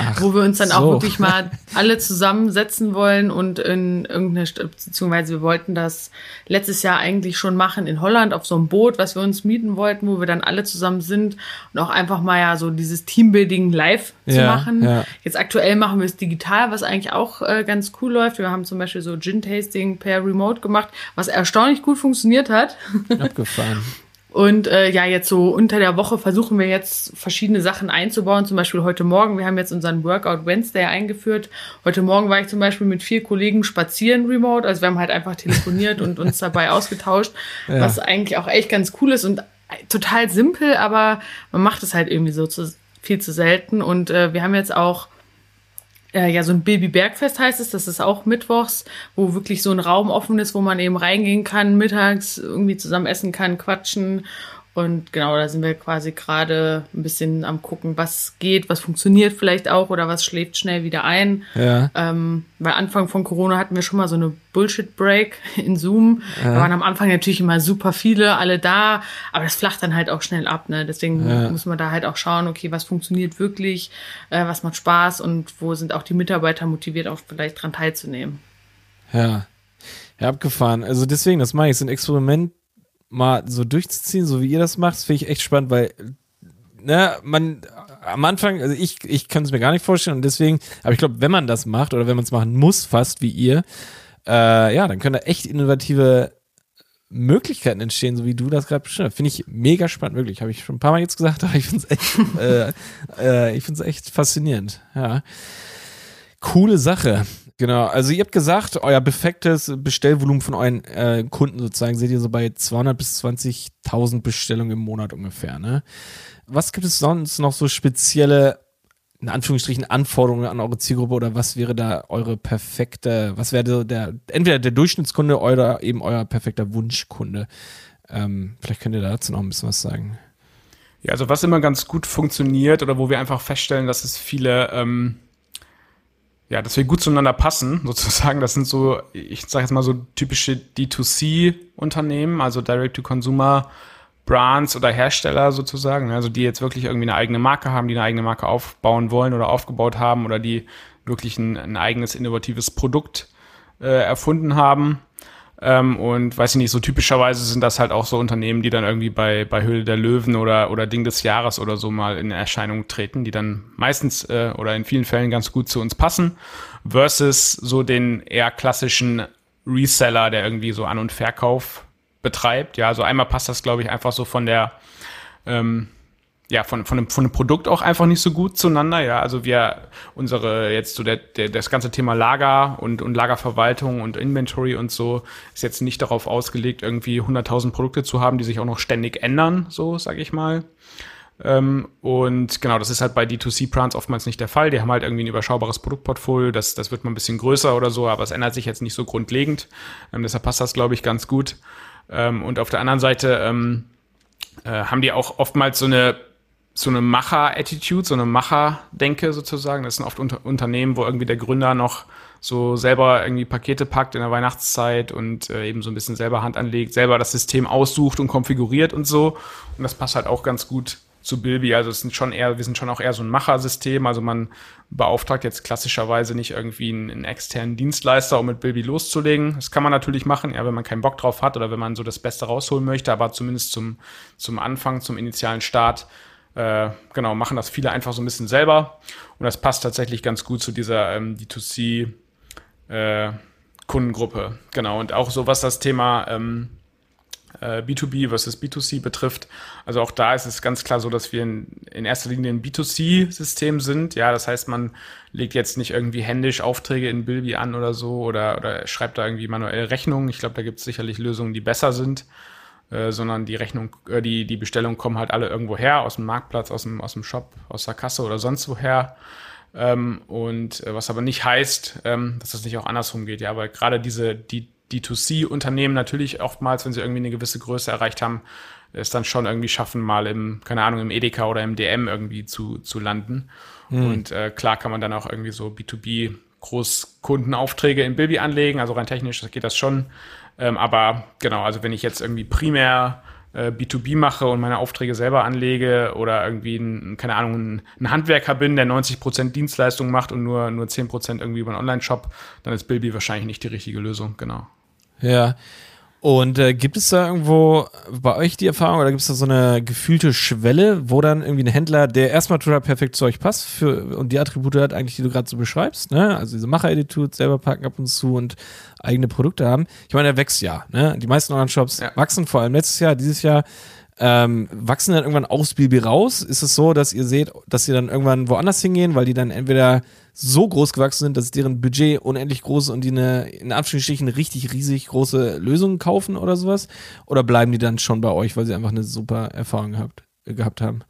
Ach, wo wir uns dann so. auch wirklich mal alle zusammensetzen wollen und in irgendeine, beziehungsweise wir wollten das letztes Jahr eigentlich schon machen in Holland auf so einem Boot, was wir uns mieten wollten, wo wir dann alle zusammen sind und auch einfach mal ja so dieses Teambuilding live ja, zu machen. Ja. Jetzt aktuell machen wir es digital, was eigentlich auch äh, ganz cool läuft. Wir haben zum Beispiel so Gin-Tasting per Remote gemacht, was erstaunlich gut funktioniert hat. Abgefahren. Und äh, ja, jetzt so unter der Woche versuchen wir jetzt verschiedene Sachen einzubauen. Zum Beispiel heute Morgen, wir haben jetzt unseren Workout Wednesday eingeführt. Heute Morgen war ich zum Beispiel mit vier Kollegen spazieren remote. Also wir haben halt einfach telefoniert und uns dabei ausgetauscht, ja. was eigentlich auch echt ganz cool ist und total simpel, aber man macht es halt irgendwie so zu, viel zu selten. Und äh, wir haben jetzt auch äh, ja, so ein Baby Bergfest heißt es, das ist auch mittwochs, wo wirklich so ein Raum offen ist, wo man eben reingehen kann, mittags irgendwie zusammen essen kann, quatschen und genau, da sind wir quasi gerade ein bisschen am gucken, was geht, was funktioniert vielleicht auch oder was schläft schnell wieder ein. Ja. Ähm, weil Anfang von Corona hatten wir schon mal so eine Bullshit-Break in Zoom. Ja. Da waren am Anfang natürlich immer super viele, alle da, aber das flacht dann halt auch schnell ab. Ne? Deswegen ja. muss man da halt auch schauen, okay, was funktioniert wirklich, äh, was macht Spaß und wo sind auch die Mitarbeiter motiviert, auch vielleicht dran teilzunehmen. Ja. Ja, abgefahren. Also deswegen, das mache ich, so ein Experiment mal so durchzuziehen, so wie ihr das macht, finde ich echt spannend, weil ne, man am Anfang, also ich, ich kann es mir gar nicht vorstellen und deswegen, aber ich glaube, wenn man das macht oder wenn man es machen muss, fast wie ihr, äh, ja, dann können da echt innovative Möglichkeiten entstehen, so wie du das gerade beschrieben hast. Finde ich mega spannend, wirklich. Habe ich schon ein paar Mal jetzt gesagt, aber ich finde es echt, äh, äh, echt faszinierend. Ja. Coole Sache. Genau, also ihr habt gesagt, euer perfektes Bestellvolumen von euren äh, Kunden sozusagen seht ihr so bei 200 bis 20.000 Bestellungen im Monat ungefähr. Ne? Was gibt es sonst noch so spezielle, in Anführungsstrichen, Anforderungen an eure Zielgruppe oder was wäre da eure perfekte, was wäre der, entweder der Durchschnittskunde oder eben euer perfekter Wunschkunde? Ähm, vielleicht könnt ihr dazu noch ein bisschen was sagen. Ja, also was immer ganz gut funktioniert oder wo wir einfach feststellen, dass es viele ähm ja, dass wir gut zueinander passen, sozusagen. Das sind so, ich sage jetzt mal so typische D2C-Unternehmen, also Direct-to-Consumer Brands oder Hersteller sozusagen, also die jetzt wirklich irgendwie eine eigene Marke haben, die eine eigene Marke aufbauen wollen oder aufgebaut haben oder die wirklich ein, ein eigenes innovatives Produkt äh, erfunden haben. Ähm, und weiß ich nicht, so typischerweise sind das halt auch so Unternehmen, die dann irgendwie bei, bei Höhle der Löwen oder, oder Ding des Jahres oder so mal in Erscheinung treten, die dann meistens äh, oder in vielen Fällen ganz gut zu uns passen, versus so den eher klassischen Reseller, der irgendwie so An- und Verkauf betreibt. Ja, also einmal passt das, glaube ich, einfach so von der ähm, ja, von, von, dem, von dem Produkt auch einfach nicht so gut zueinander. Ja, also wir, unsere, jetzt so der, der, das ganze Thema Lager und, und Lagerverwaltung und Inventory und so ist jetzt nicht darauf ausgelegt, irgendwie 100.000 Produkte zu haben, die sich auch noch ständig ändern, so sage ich mal. Ähm, und genau, das ist halt bei D2C-Brands oftmals nicht der Fall. Die haben halt irgendwie ein überschaubares Produktportfolio. Das, das wird mal ein bisschen größer oder so, aber es ändert sich jetzt nicht so grundlegend. Ähm, deshalb passt das, glaube ich, ganz gut. Ähm, und auf der anderen Seite ähm, äh, haben die auch oftmals so eine so eine Macher-Attitude, so eine Macher-Denke sozusagen. Das sind oft Unter Unternehmen, wo irgendwie der Gründer noch so selber irgendwie Pakete packt in der Weihnachtszeit und äh, eben so ein bisschen selber Hand anlegt, selber das System aussucht und konfiguriert und so. Und das passt halt auch ganz gut zu Bilby. Also es sind schon eher, wir sind schon auch eher so ein Machersystem. Also man beauftragt jetzt klassischerweise nicht irgendwie einen, einen, externen Dienstleister, um mit Bilby loszulegen. Das kann man natürlich machen, ja, wenn man keinen Bock drauf hat oder wenn man so das Beste rausholen möchte, aber zumindest zum, zum Anfang, zum initialen Start äh, genau, machen das viele einfach so ein bisschen selber. Und das passt tatsächlich ganz gut zu dieser ähm, D2C äh, Kundengruppe. Genau. Und auch so, was das Thema ähm, äh, B2B versus B2C betrifft. Also auch da ist es ganz klar so, dass wir in, in erster Linie ein B2C-System sind. Ja, das heißt, man legt jetzt nicht irgendwie händisch Aufträge in Bilby an oder so oder, oder schreibt da irgendwie manuell Rechnungen. Ich glaube, da gibt es sicherlich Lösungen, die besser sind. Äh, sondern die Rechnung, äh, die, die Bestellungen kommen halt alle irgendwo her, aus dem Marktplatz, aus dem, aus dem Shop, aus der Kasse oder sonst woher. Ähm, und äh, was aber nicht heißt, ähm, dass das nicht auch andersrum geht. Ja, weil gerade diese, die D2C-Unternehmen natürlich oftmals, wenn sie irgendwie eine gewisse Größe erreicht haben, es dann schon irgendwie schaffen, mal im, keine Ahnung, im Edeka oder im DM irgendwie zu, zu landen. Mhm. Und äh, klar kann man dann auch irgendwie so B2B Großkundenaufträge in Bilby anlegen, also rein technisch geht das schon. Ähm, aber genau, also wenn ich jetzt irgendwie primär äh, B2B mache und meine Aufträge selber anlege oder irgendwie, ein, keine Ahnung, ein, ein Handwerker bin, der 90 Prozent Dienstleistung macht und nur, nur 10 Prozent irgendwie über einen Online-Shop, dann ist Bilby wahrscheinlich nicht die richtige Lösung, genau. Ja, und äh, gibt es da irgendwo bei euch die Erfahrung oder gibt es da so eine gefühlte Schwelle, wo dann irgendwie ein Händler, der erstmal total perfekt zu euch passt für, und die Attribute hat eigentlich, die du gerade so beschreibst, ne? Also diese Macher-Attitude, selber packen ab und zu und eigene Produkte haben. Ich meine, der wächst ja, ne? Die meisten Online-Shops ja. wachsen, vor allem letztes Jahr, dieses Jahr ähm, wachsen dann irgendwann aus Bibi raus? Ist es so, dass ihr seht, dass sie dann irgendwann woanders hingehen, weil die dann entweder so groß gewachsen sind, dass deren Budget unendlich groß ist und die eine, in Anführungsstrichen, richtig riesig große Lösungen kaufen oder sowas? Oder bleiben die dann schon bei euch, weil sie einfach eine super Erfahrung gehabt, äh, gehabt haben?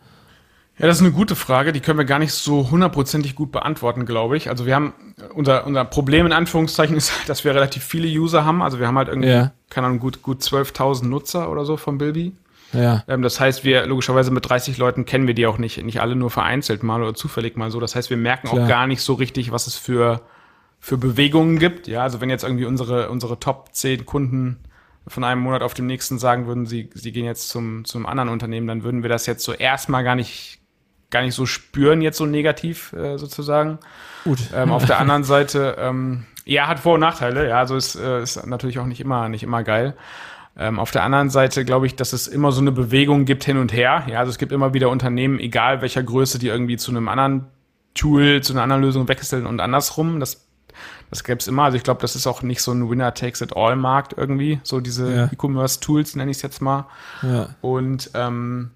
Ja, das ist eine gute Frage. Die können wir gar nicht so hundertprozentig gut beantworten, glaube ich. Also wir haben, unser, unser Problem in Anführungszeichen ist, dass wir relativ viele User haben. Also wir haben halt irgendwie, ja. keine Ahnung, gut, gut 12.000 Nutzer oder so von Bilby. Ja. Ähm, das heißt, wir logischerweise mit 30 Leuten kennen wir die auch nicht, nicht alle nur vereinzelt mal oder zufällig mal so. Das heißt, wir merken Klar. auch gar nicht so richtig, was es für, für Bewegungen gibt. Ja, also wenn jetzt irgendwie unsere, unsere Top 10 Kunden von einem Monat auf dem nächsten sagen würden, sie, sie gehen jetzt zum, zum anderen Unternehmen, dann würden wir das jetzt so erstmal gar nicht, gar nicht so spüren, jetzt so negativ äh, sozusagen. Gut. Ähm, auf der anderen Seite, ähm, ja, hat Vor- und Nachteile, ja, also ist, äh, ist natürlich auch nicht immer, nicht immer geil. Ähm, auf der anderen Seite glaube ich, dass es immer so eine Bewegung gibt hin und her. Ja, also es gibt immer wieder Unternehmen, egal welcher Größe, die irgendwie zu einem anderen Tool, zu einer anderen Lösung wechseln und andersrum. Das das gäbe es immer. Also ich glaube, das ist auch nicht so ein Winner-Takes-it-all-Markt irgendwie. So diese ja. E-Commerce-Tools nenne ich es jetzt mal. Ja. Und ähm,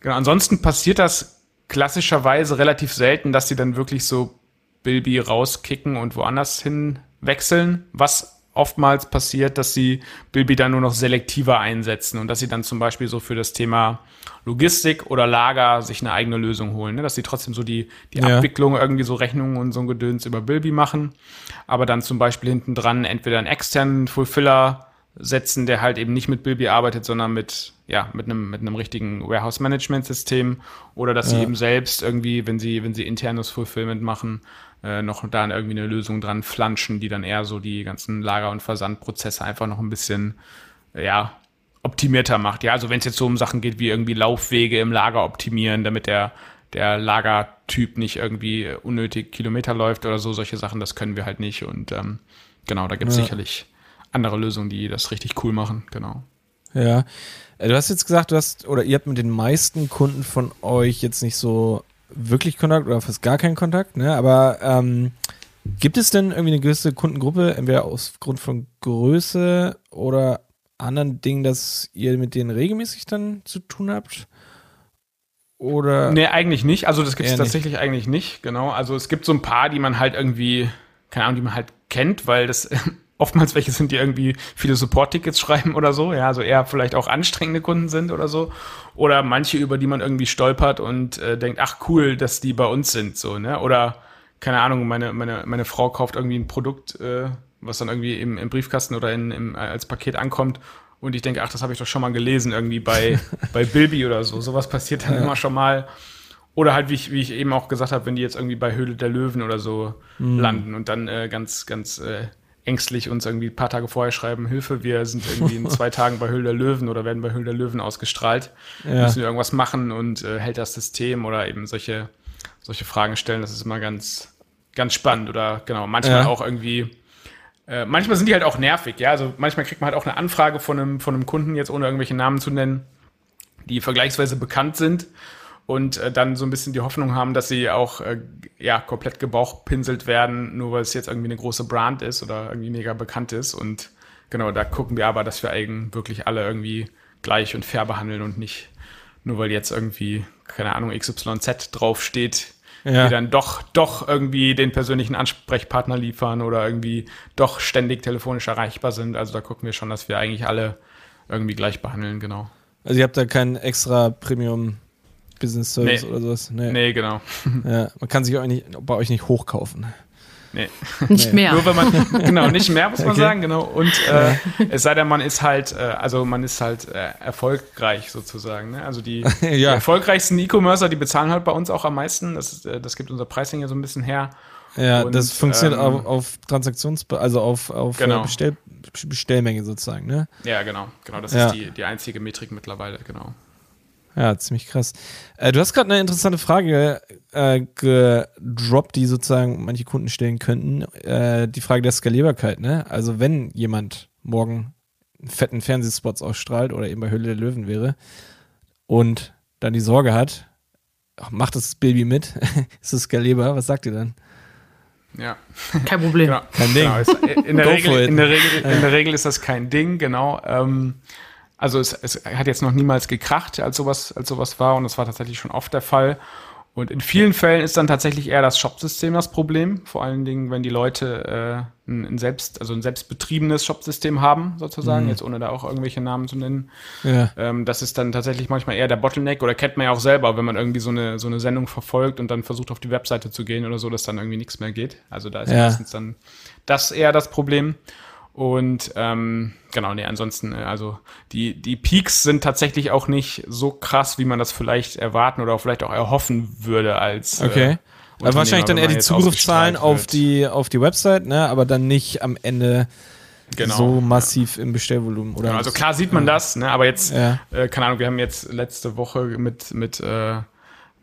genau, ansonsten passiert das klassischerweise relativ selten, dass sie dann wirklich so Bilby rauskicken und woanders hin wechseln, was oftmals passiert, dass sie Bilby dann nur noch selektiver einsetzen und dass sie dann zum Beispiel so für das Thema Logistik oder Lager sich eine eigene Lösung holen, ne? dass sie trotzdem so die, die ja. Abwicklung irgendwie so Rechnungen und so ein Gedöns über Bilby machen, aber dann zum Beispiel hinten dran entweder einen externen Fulfiller setzen, der halt eben nicht mit Bilby arbeitet, sondern mit, ja, mit einem, mit einem richtigen Warehouse-Management-System oder dass ja. sie eben selbst irgendwie, wenn sie, wenn sie internes Fulfillment machen, äh, noch da irgendwie eine Lösung dran flanschen, die dann eher so die ganzen Lager- und Versandprozesse einfach noch ein bisschen, ja, optimierter macht. Ja, also wenn es jetzt so um Sachen geht wie irgendwie Laufwege im Lager optimieren, damit der, der Lagertyp nicht irgendwie unnötig Kilometer läuft oder so, solche Sachen, das können wir halt nicht. Und ähm, genau, da gibt es ja. sicherlich andere Lösungen, die das richtig cool machen, genau. Ja. Äh, du hast jetzt gesagt, du hast, oder ihr habt mit den meisten Kunden von euch jetzt nicht so wirklich Kontakt oder fast gar keinen Kontakt, ne? Aber ähm, gibt es denn irgendwie eine gewisse Kundengruppe, entweder aus Grund von Größe oder anderen Dingen, dass ihr mit denen regelmäßig dann zu tun habt? Oder? Nee, eigentlich nicht. Also das gibt es tatsächlich nicht. eigentlich nicht, genau. Also es gibt so ein paar, die man halt irgendwie, keine Ahnung, die man halt kennt, weil das oftmals welche sind, die irgendwie viele Support-Tickets schreiben oder so, ja, also eher vielleicht auch anstrengende Kunden sind oder so. Oder manche, über die man irgendwie stolpert und äh, denkt, ach cool, dass die bei uns sind, so, ne? Oder, keine Ahnung, meine, meine, meine Frau kauft irgendwie ein Produkt, äh, was dann irgendwie im, im Briefkasten oder in, im, als Paket ankommt und ich denke, ach, das habe ich doch schon mal gelesen, irgendwie bei, bei Bilby oder so. Sowas passiert dann ja. immer schon mal. Oder halt, wie ich, wie ich eben auch gesagt habe, wenn die jetzt irgendwie bei Höhle der Löwen oder so mhm. landen und dann äh, ganz, ganz äh, ängstlich uns irgendwie ein paar Tage vorher schreiben, Hilfe, wir sind irgendwie in zwei Tagen bei Höhle der Löwen oder werden bei Höhle der Löwen ausgestrahlt. Ja. Müssen wir irgendwas machen und äh, hält das System oder eben solche, solche Fragen stellen. Das ist immer ganz, ganz spannend oder genau, manchmal ja. auch irgendwie, äh, manchmal sind die halt auch nervig, ja. Also manchmal kriegt man halt auch eine Anfrage von einem, von einem Kunden, jetzt ohne irgendwelche Namen zu nennen, die vergleichsweise bekannt sind und äh, dann so ein bisschen die Hoffnung haben, dass sie auch äh, ja komplett gebauchpinselt werden, nur weil es jetzt irgendwie eine große Brand ist oder irgendwie mega bekannt ist. Und genau, da gucken wir aber, dass wir eigentlich wirklich alle irgendwie gleich und fair behandeln und nicht nur weil jetzt irgendwie, keine Ahnung, XYZ draufsteht, ja. die dann doch, doch irgendwie den persönlichen Ansprechpartner liefern oder irgendwie doch ständig telefonisch erreichbar sind. Also da gucken wir schon, dass wir eigentlich alle irgendwie gleich behandeln, genau. Also ihr habt da keinen extra Premium Business Service Nee. oder sowas? Nee. Nee, genau. Ja, man kann sich auch nicht, bei euch nicht hochkaufen. Nee. Nicht mehr. Nur wenn man, genau, nicht mehr, muss man Okay. sagen, genau. Und äh, es sei denn, man ist halt, äh, also man ist halt äh, erfolgreich sozusagen. Ne? Also die, die Ja. erfolgreichsten E-Commercer, die bezahlen halt bei uns auch am meisten. Das, ist, äh, das gibt unser Pricing ja so ein bisschen her. Ja, Und, das funktioniert ähm, auf, auf Transaktions, also auf, auf Genau. äh, Bestell, Bestellmenge sozusagen, ne? Ja, genau. Genau, das Ja. ist die, die einzige Metrik mittlerweile, genau. Ja, ziemlich krass. Äh, du hast gerade eine interessante Frage äh, gedroppt, die sozusagen manche Kunden stellen könnten. Äh, die Frage der Skalierbarkeit, ne? Also wenn jemand morgen einen fetten Fernsehspots ausstrahlt oder eben bei Höhle der Löwen wäre und dann die Sorge hat, ach, macht das Baby mit? ist es skalierbar? Was sagt ihr dann? Ja. Kein Problem. Genau. Kein Ding. Genau, ist, in, der Regel, in, der Regel, in der Regel ist das kein Ding, genau. Ähm, also es, es hat jetzt noch niemals gekracht, als sowas, als sowas war und das war tatsächlich schon oft der Fall. Und in vielen Fällen ist dann tatsächlich eher das Shopsystem das Problem. Vor allen Dingen, wenn die Leute äh, ein, ein selbst, also ein selbstbetriebenes Shopsystem haben, sozusagen, jetzt ohne da auch irgendwelche Namen zu nennen. Ja. Ähm, das ist dann tatsächlich manchmal eher der Bottleneck oder kennt man ja auch selber, wenn man irgendwie so eine, so eine Sendung verfolgt und dann versucht auf die Webseite zu gehen oder so, dass dann irgendwie nichts mehr geht. Also da ist Ja. meistens dann das eher das Problem. Und ähm, genau, nee, ansonsten, äh, also die, die Peaks sind tatsächlich auch nicht so krass, wie man das vielleicht erwarten oder vielleicht auch erhoffen würde als Okay. äh, Also wahrscheinlich dann eher die Zugriffszahlen auf die, auf die Website, ne? aber dann nicht am Ende Genau. so massiv im Bestellvolumen. Oder Genau, also klar sieht man das, ne? aber jetzt, Ja. äh, keine Ahnung, wir haben jetzt letzte Woche mit, mit, äh,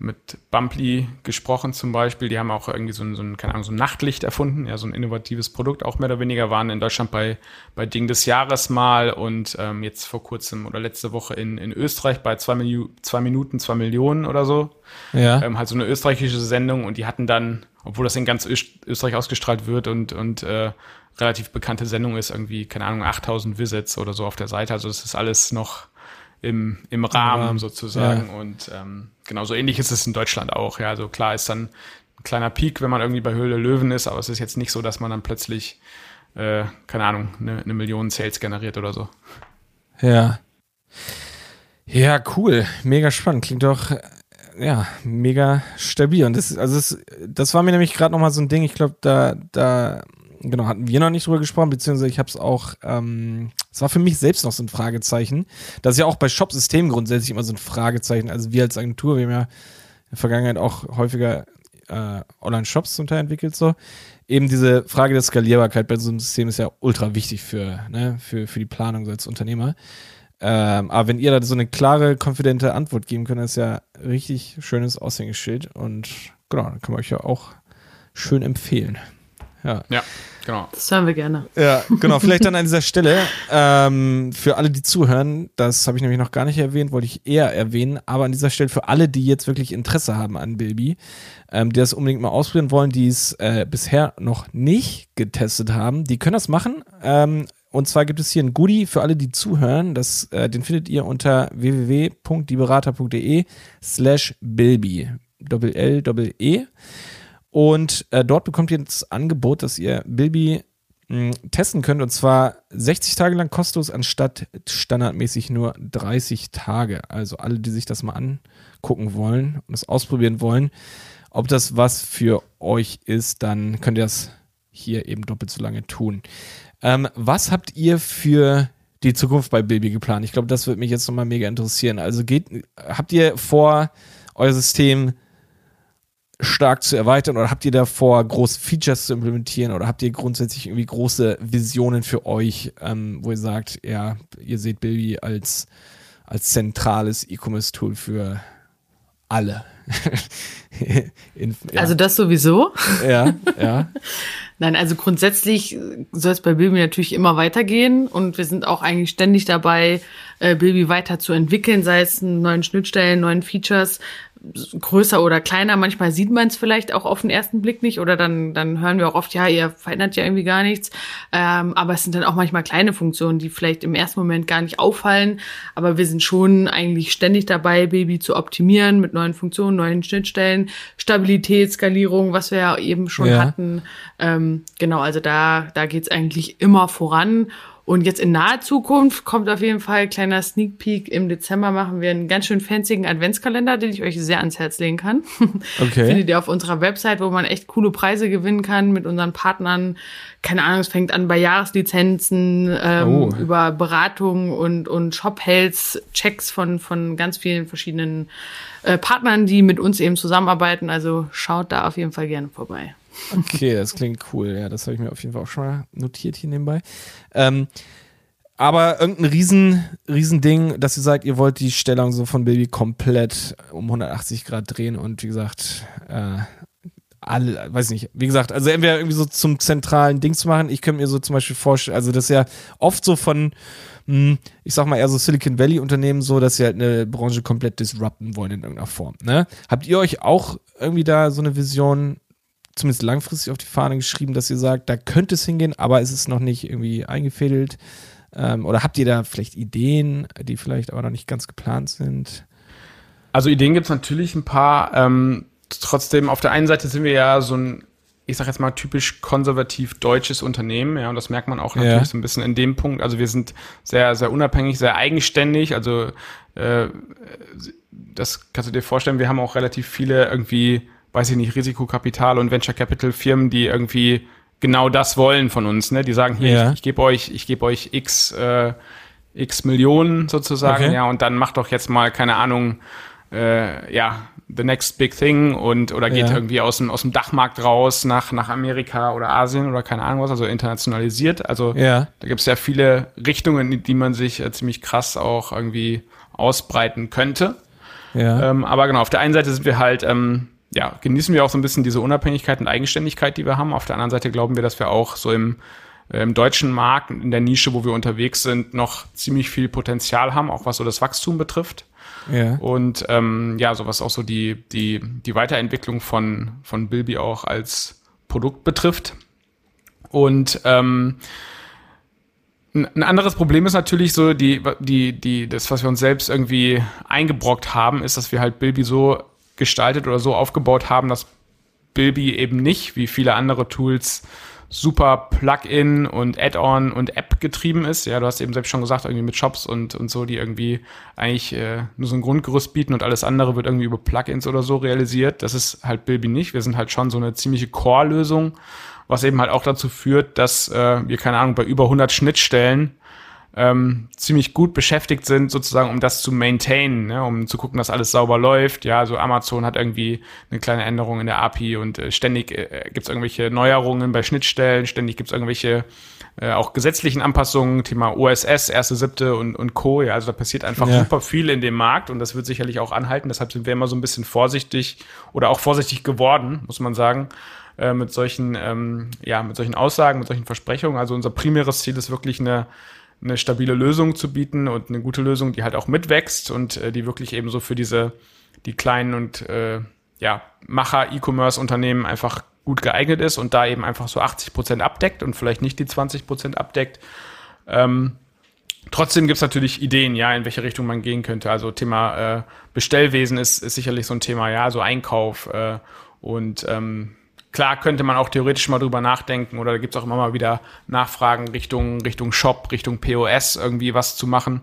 mit Bumply gesprochen zum Beispiel. Die haben auch irgendwie so ein, so ein, keine Ahnung, so ein Nachtlicht erfunden, ja, so ein innovatives Produkt, auch mehr oder weniger waren in Deutschland bei, bei Ding des Jahres mal und ähm, jetzt vor kurzem oder letzte Woche in, in Österreich bei zwei, Minu zwei Minuten, zwei Millionen oder so. Ja. Ähm, halt so eine österreichische Sendung und die hatten dann, obwohl das in ganz Öst Österreich ausgestrahlt wird und, und äh, relativ bekannte Sendung ist, irgendwie, keine Ahnung, 8000 Visits oder so auf der Seite. Also das ist alles noch im, im Rahmen Rahmen, sozusagen. Und ähm, genau so ähnlich ist es in Deutschland auch. Ja, also klar ist dann ein kleiner Peak, wenn man irgendwie bei Höhle Löwen ist, aber es ist jetzt nicht so, dass man dann plötzlich, äh, keine Ahnung, eine, eine Million Sales generiert oder so. Ja. Ja, cool. Mega spannend. Klingt doch, äh, ja, mega stabil. Und das, also das, das war mir nämlich gerade nochmal so ein Ding. Ich glaube, da, da, genau, hatten wir noch nicht drüber gesprochen, beziehungsweise ich habe es auch, ähm, es war für mich selbst noch so ein Fragezeichen. Das ist ja auch bei Shop-Systemen grundsätzlich immer so ein Fragezeichen. Also wir als Agentur, wir haben ja in der Vergangenheit auch häufiger äh, Online-Shops zum Teil entwickelt, so. Eben diese Frage der Skalierbarkeit bei so einem System ist ja ultra wichtig für, ne, für, für die Planung als Unternehmer. Ähm, aber wenn ihr da so eine klare, konfidente Antwort geben könnt, ist ja richtig schönes Aushängeschild und genau, dann kann man euch ja auch schön empfehlen. Ja. Ja, genau. Das hören wir gerne. Ja, genau. Vielleicht dann an dieser Stelle ähm, für alle, die zuhören, das habe ich nämlich noch gar nicht erwähnt, wollte ich eher erwähnen, aber an dieser Stelle für alle, die jetzt wirklich Interesse haben an Bilby, ähm, die das unbedingt mal ausprobieren wollen, die es äh, bisher noch nicht getestet haben, die können das machen. Ähm, und zwar gibt es hier ein Goodie für alle, die zuhören. Das, äh, den findet ihr unter www.dieberater.de slash Bilby. Doppel L, Doppel E. Und äh, dort bekommt ihr das Angebot, dass ihr Bilby mh, testen könnt. Und zwar 60 Tage lang kostenlos, anstatt standardmäßig nur 30 Tage. Also alle, die sich das mal angucken wollen und das ausprobieren wollen, ob das was für euch ist, dann könnt ihr das hier eben doppelt so lange tun. Ähm, was habt ihr für die Zukunft bei Bilby geplant? Ich glaube, das würde mich jetzt nochmal mega interessieren. Also geht, habt ihr vor, euer System stark zu erweitern? Oder habt ihr davor, große Features zu implementieren? Oder habt ihr grundsätzlich irgendwie große Visionen für euch, ähm, wo ihr sagt, ja, ihr seht Bilby als, als zentrales E-Commerce-Tool für alle? In, ja, Also das sowieso. ja, ja, Nein, also grundsätzlich soll es bei Bilby natürlich immer weitergehen. Und wir sind auch eigentlich ständig dabei, äh, Bilby weiterzuentwickeln, sei es in neuen Schnittstellen, neuen Features, größer oder kleiner. Manchmal sieht man es vielleicht auch auf den ersten Blick nicht oder dann, dann hören wir auch oft, ja, ihr verändert ja irgendwie gar nichts. Ähm, aber es sind dann auch manchmal kleine Funktionen, die vielleicht im ersten Moment gar nicht auffallen. Aber wir sind schon eigentlich ständig dabei, Baby zu optimieren mit neuen Funktionen, neuen Schnittstellen, Stabilität, Skalierung, was wir ja eben schon Ja. hatten. Ähm, genau, also da, da geht's eigentlich immer voran. Und jetzt in naher Zukunft kommt auf jeden Fall kleiner Sneak Peek. Im Dezember machen wir einen ganz schön fanzigen Adventskalender, den ich euch sehr ans Herz legen kann. Okay. Findet ihr auf unserer Website, wo man echt coole Preise gewinnen kann mit unseren Partnern. Keine Ahnung, es fängt an bei Jahreslizenzen, ähm, Oh. über Beratung und, und Shop-Hells, Checks von, von ganz vielen verschiedenen äh, Partnern, die mit uns eben zusammenarbeiten. Also schaut da auf jeden Fall gerne vorbei. Okay, das klingt cool. Ja, das habe ich mir auf jeden Fall auch schon mal notiert hier nebenbei. Ähm, aber irgendein riesen, riesen dass ihr sagt, ihr wollt die Stellung so von Baby komplett um 180 Grad drehen und wie gesagt, äh, alle, weiß nicht, wie gesagt, also entweder irgendwie so zum zentralen Ding zu machen. Ich könnte mir so zum Beispiel vorstellen, also das ist ja oft so von, mh, ich sag mal eher so Silicon Valley Unternehmen so, dass sie halt eine Branche komplett disrupten wollen in irgendeiner Form. Ne? Habt ihr euch auch irgendwie da so eine Vision zumindest langfristig auf die Fahne geschrieben, dass ihr sagt, da könnte es hingehen, aber es ist noch nicht irgendwie eingefädelt? Ähm, oder habt ihr da vielleicht Ideen, die vielleicht aber noch nicht ganz geplant sind? Also Ideen gibt's natürlich ein paar. Ähm, trotzdem, auf der einen Seite sind wir ja so ein, ich sag jetzt mal, typisch konservativ deutsches Unternehmen, ja, und das merkt man auch natürlich Ja. so ein bisschen in dem Punkt. Also wir sind sehr, sehr unabhängig, sehr eigenständig. Also äh, das kannst du dir vorstellen, wir haben auch relativ viele irgendwie, weiß ich nicht, Risikokapital und Venture Capital Firmen, die irgendwie genau das wollen von uns. Ne? Die sagen, hier, Ja. ich, ich gebe euch, ich gebe euch X, äh, X Millionen sozusagen, Okay. ja, und dann macht doch jetzt mal, keine Ahnung, äh, ja, the next big thing und oder geht Ja. irgendwie aus dem, aus dem Dachmarkt raus nach, nach Amerika oder Asien oder keine Ahnung was, also internationalisiert. Also Ja. da gibt es ja viele Richtungen, in die man sich äh, ziemlich krass auch irgendwie ausbreiten könnte. Ja. Ähm, aber genau, auf der einen Seite sind wir halt, ähm, ja, genießen wir auch so ein bisschen diese Unabhängigkeit und Eigenständigkeit, die wir haben. Auf der anderen Seite glauben wir, dass wir auch so im, äh, im deutschen Markt, in der Nische, wo wir unterwegs sind, noch ziemlich viel Potenzial haben, auch was so das Wachstum betrifft. ja. Und ähm, ja, so was auch so die, die, die Weiterentwicklung von, von Bilby auch als Produkt betrifft. Und ähm, ein ein anderes Problem ist natürlich so, die, die, die, das, was wir uns selbst irgendwie eingebrockt haben, ist, dass wir halt Bilby so gestaltet oder so aufgebaut haben, dass Bilby eben nicht, wie viele andere Tools, super Plugin und Add-on und App getrieben ist. Ja, du hast eben selbst schon gesagt, irgendwie mit Shops und, und so, die irgendwie eigentlich äh, nur so ein Grundgerüst bieten und alles andere wird irgendwie über Plugins oder so realisiert. Das ist halt Bilby nicht. Wir sind halt schon so eine ziemliche Core-Lösung, was eben halt auch dazu führt, dass äh, wir, keine Ahnung, bei über 100 Schnittstellen ähm, ziemlich gut beschäftigt sind, sozusagen, um das zu maintainen, ne, um zu gucken, dass alles sauber läuft. Ja, so Amazon hat irgendwie eine kleine Änderung in der API und äh, ständig äh, gibt es irgendwelche Neuerungen bei Schnittstellen, ständig gibt es irgendwelche äh, auch gesetzlichen Anpassungen, Thema OSS, erste, siebte und, und Co. Ja, also da passiert einfach Ja. super viel in dem Markt und das wird sicherlich auch anhalten. Deshalb sind wir immer so ein bisschen vorsichtig oder auch vorsichtig geworden, muss man sagen, äh, mit solchen, ähm, ja, mit solchen Aussagen, mit solchen Versprechungen. Also unser primäres Ziel ist wirklich eine eine stabile Lösung zu bieten und eine gute Lösung, die halt auch mitwächst und äh, die wirklich eben so für diese, die kleinen und äh, ja, Macher-E-Commerce-Unternehmen einfach gut geeignet ist und da eben einfach so 80 Prozent abdeckt und vielleicht nicht die 20 Prozent abdeckt. Ähm, trotzdem gibt's natürlich Ideen, ja, in welche Richtung man gehen könnte. Also Thema äh, Bestellwesen ist, ist sicherlich so ein Thema, ja, so Einkauf äh, und ähm, klar könnte man auch theoretisch mal drüber nachdenken oder da gibt's auch immer mal wieder Nachfragen Richtung, Richtung Shop, Richtung POS irgendwie was zu machen.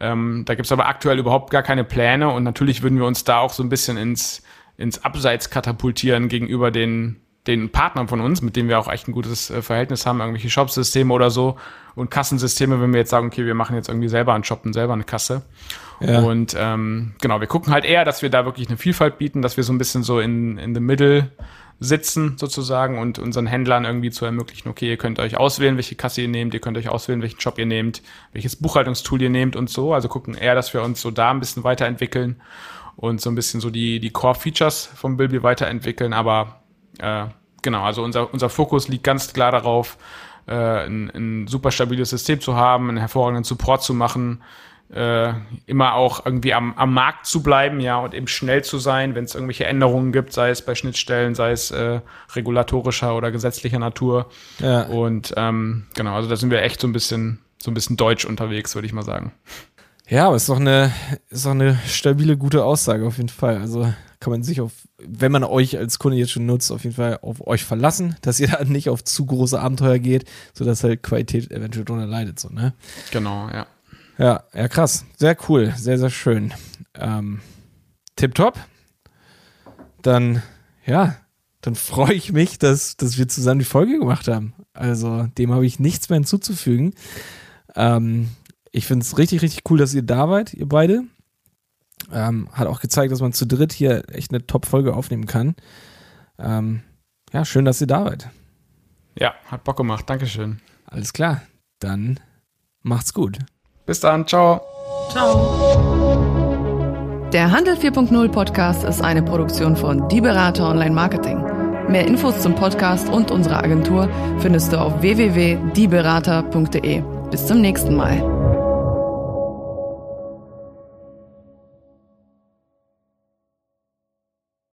Ähm, da gibt's aber aktuell überhaupt gar keine Pläne und natürlich würden wir uns da auch so ein bisschen ins, ins Abseits katapultieren gegenüber den, den Partnern von uns, mit denen wir auch echt ein gutes äh, Verhältnis haben, irgendwelche Shopsysteme oder so und Kassensysteme, wenn wir jetzt sagen, okay, wir machen jetzt irgendwie selber einen Shop und selber eine Kasse. Ja. Und ähm, genau, wir gucken halt eher, dass wir da wirklich eine Vielfalt bieten, dass wir so ein bisschen so in, in the middle sitzen sozusagen und unseren Händlern irgendwie zu ermöglichen, okay, ihr könnt euch auswählen, welche Kasse ihr nehmt, ihr könnt euch auswählen, welchen Shop ihr nehmt, welches Buchhaltungstool ihr nehmt und so. Also gucken eher, dass wir uns so da ein bisschen weiterentwickeln und so ein bisschen so die, die Core-Features vom Bilby weiterentwickeln. Aber äh, genau, also unser, unser Fokus liegt ganz klar darauf, äh, ein, ein super stabiles System zu haben, einen hervorragenden Support zu machen, äh, immer auch irgendwie am, am Markt zu bleiben, ja, und eben schnell zu sein, wenn es irgendwelche Änderungen gibt, sei es bei Schnittstellen, sei es äh, regulatorischer oder gesetzlicher Natur. Ja. Und ähm, genau, also da sind wir echt so ein bisschen, so ein bisschen deutsch unterwegs, würde ich mal sagen. Ja, aber ist doch eine, ist doch eine stabile, gute Aussage auf jeden Fall. Also kann man sich auf, wenn man euch als Kunde jetzt schon nutzt, auf jeden Fall auf euch verlassen, dass ihr da nicht auf zu große Abenteuer geht, sodass halt Qualität eventuell drunter leidet, so, ne? Genau, ja. Ja, ja, krass. Sehr cool. Sehr, sehr schön. Ähm, tipptopp. Dann, ja, dann freue ich mich, dass, dass wir zusammen die Folge gemacht haben. Also, dem habe ich nichts mehr hinzuzufügen. Ähm, ich finde es richtig, richtig cool, dass ihr da wart, ihr beide. Ähm, hat auch gezeigt, dass man zu dritt hier echt eine Top-Folge aufnehmen kann. Ähm, ja, schön, dass ihr da wart. Ja, hat Bock gemacht. Dankeschön. Alles klar. Dann macht's gut. Bis dann. Ciao. Ciao. Der Handel 4.0 Podcast ist eine Produktion von Die Berater Online Marketing. Mehr Infos zum Podcast und unserer Agentur findest du auf www.dieberater.de. Bis zum nächsten Mal.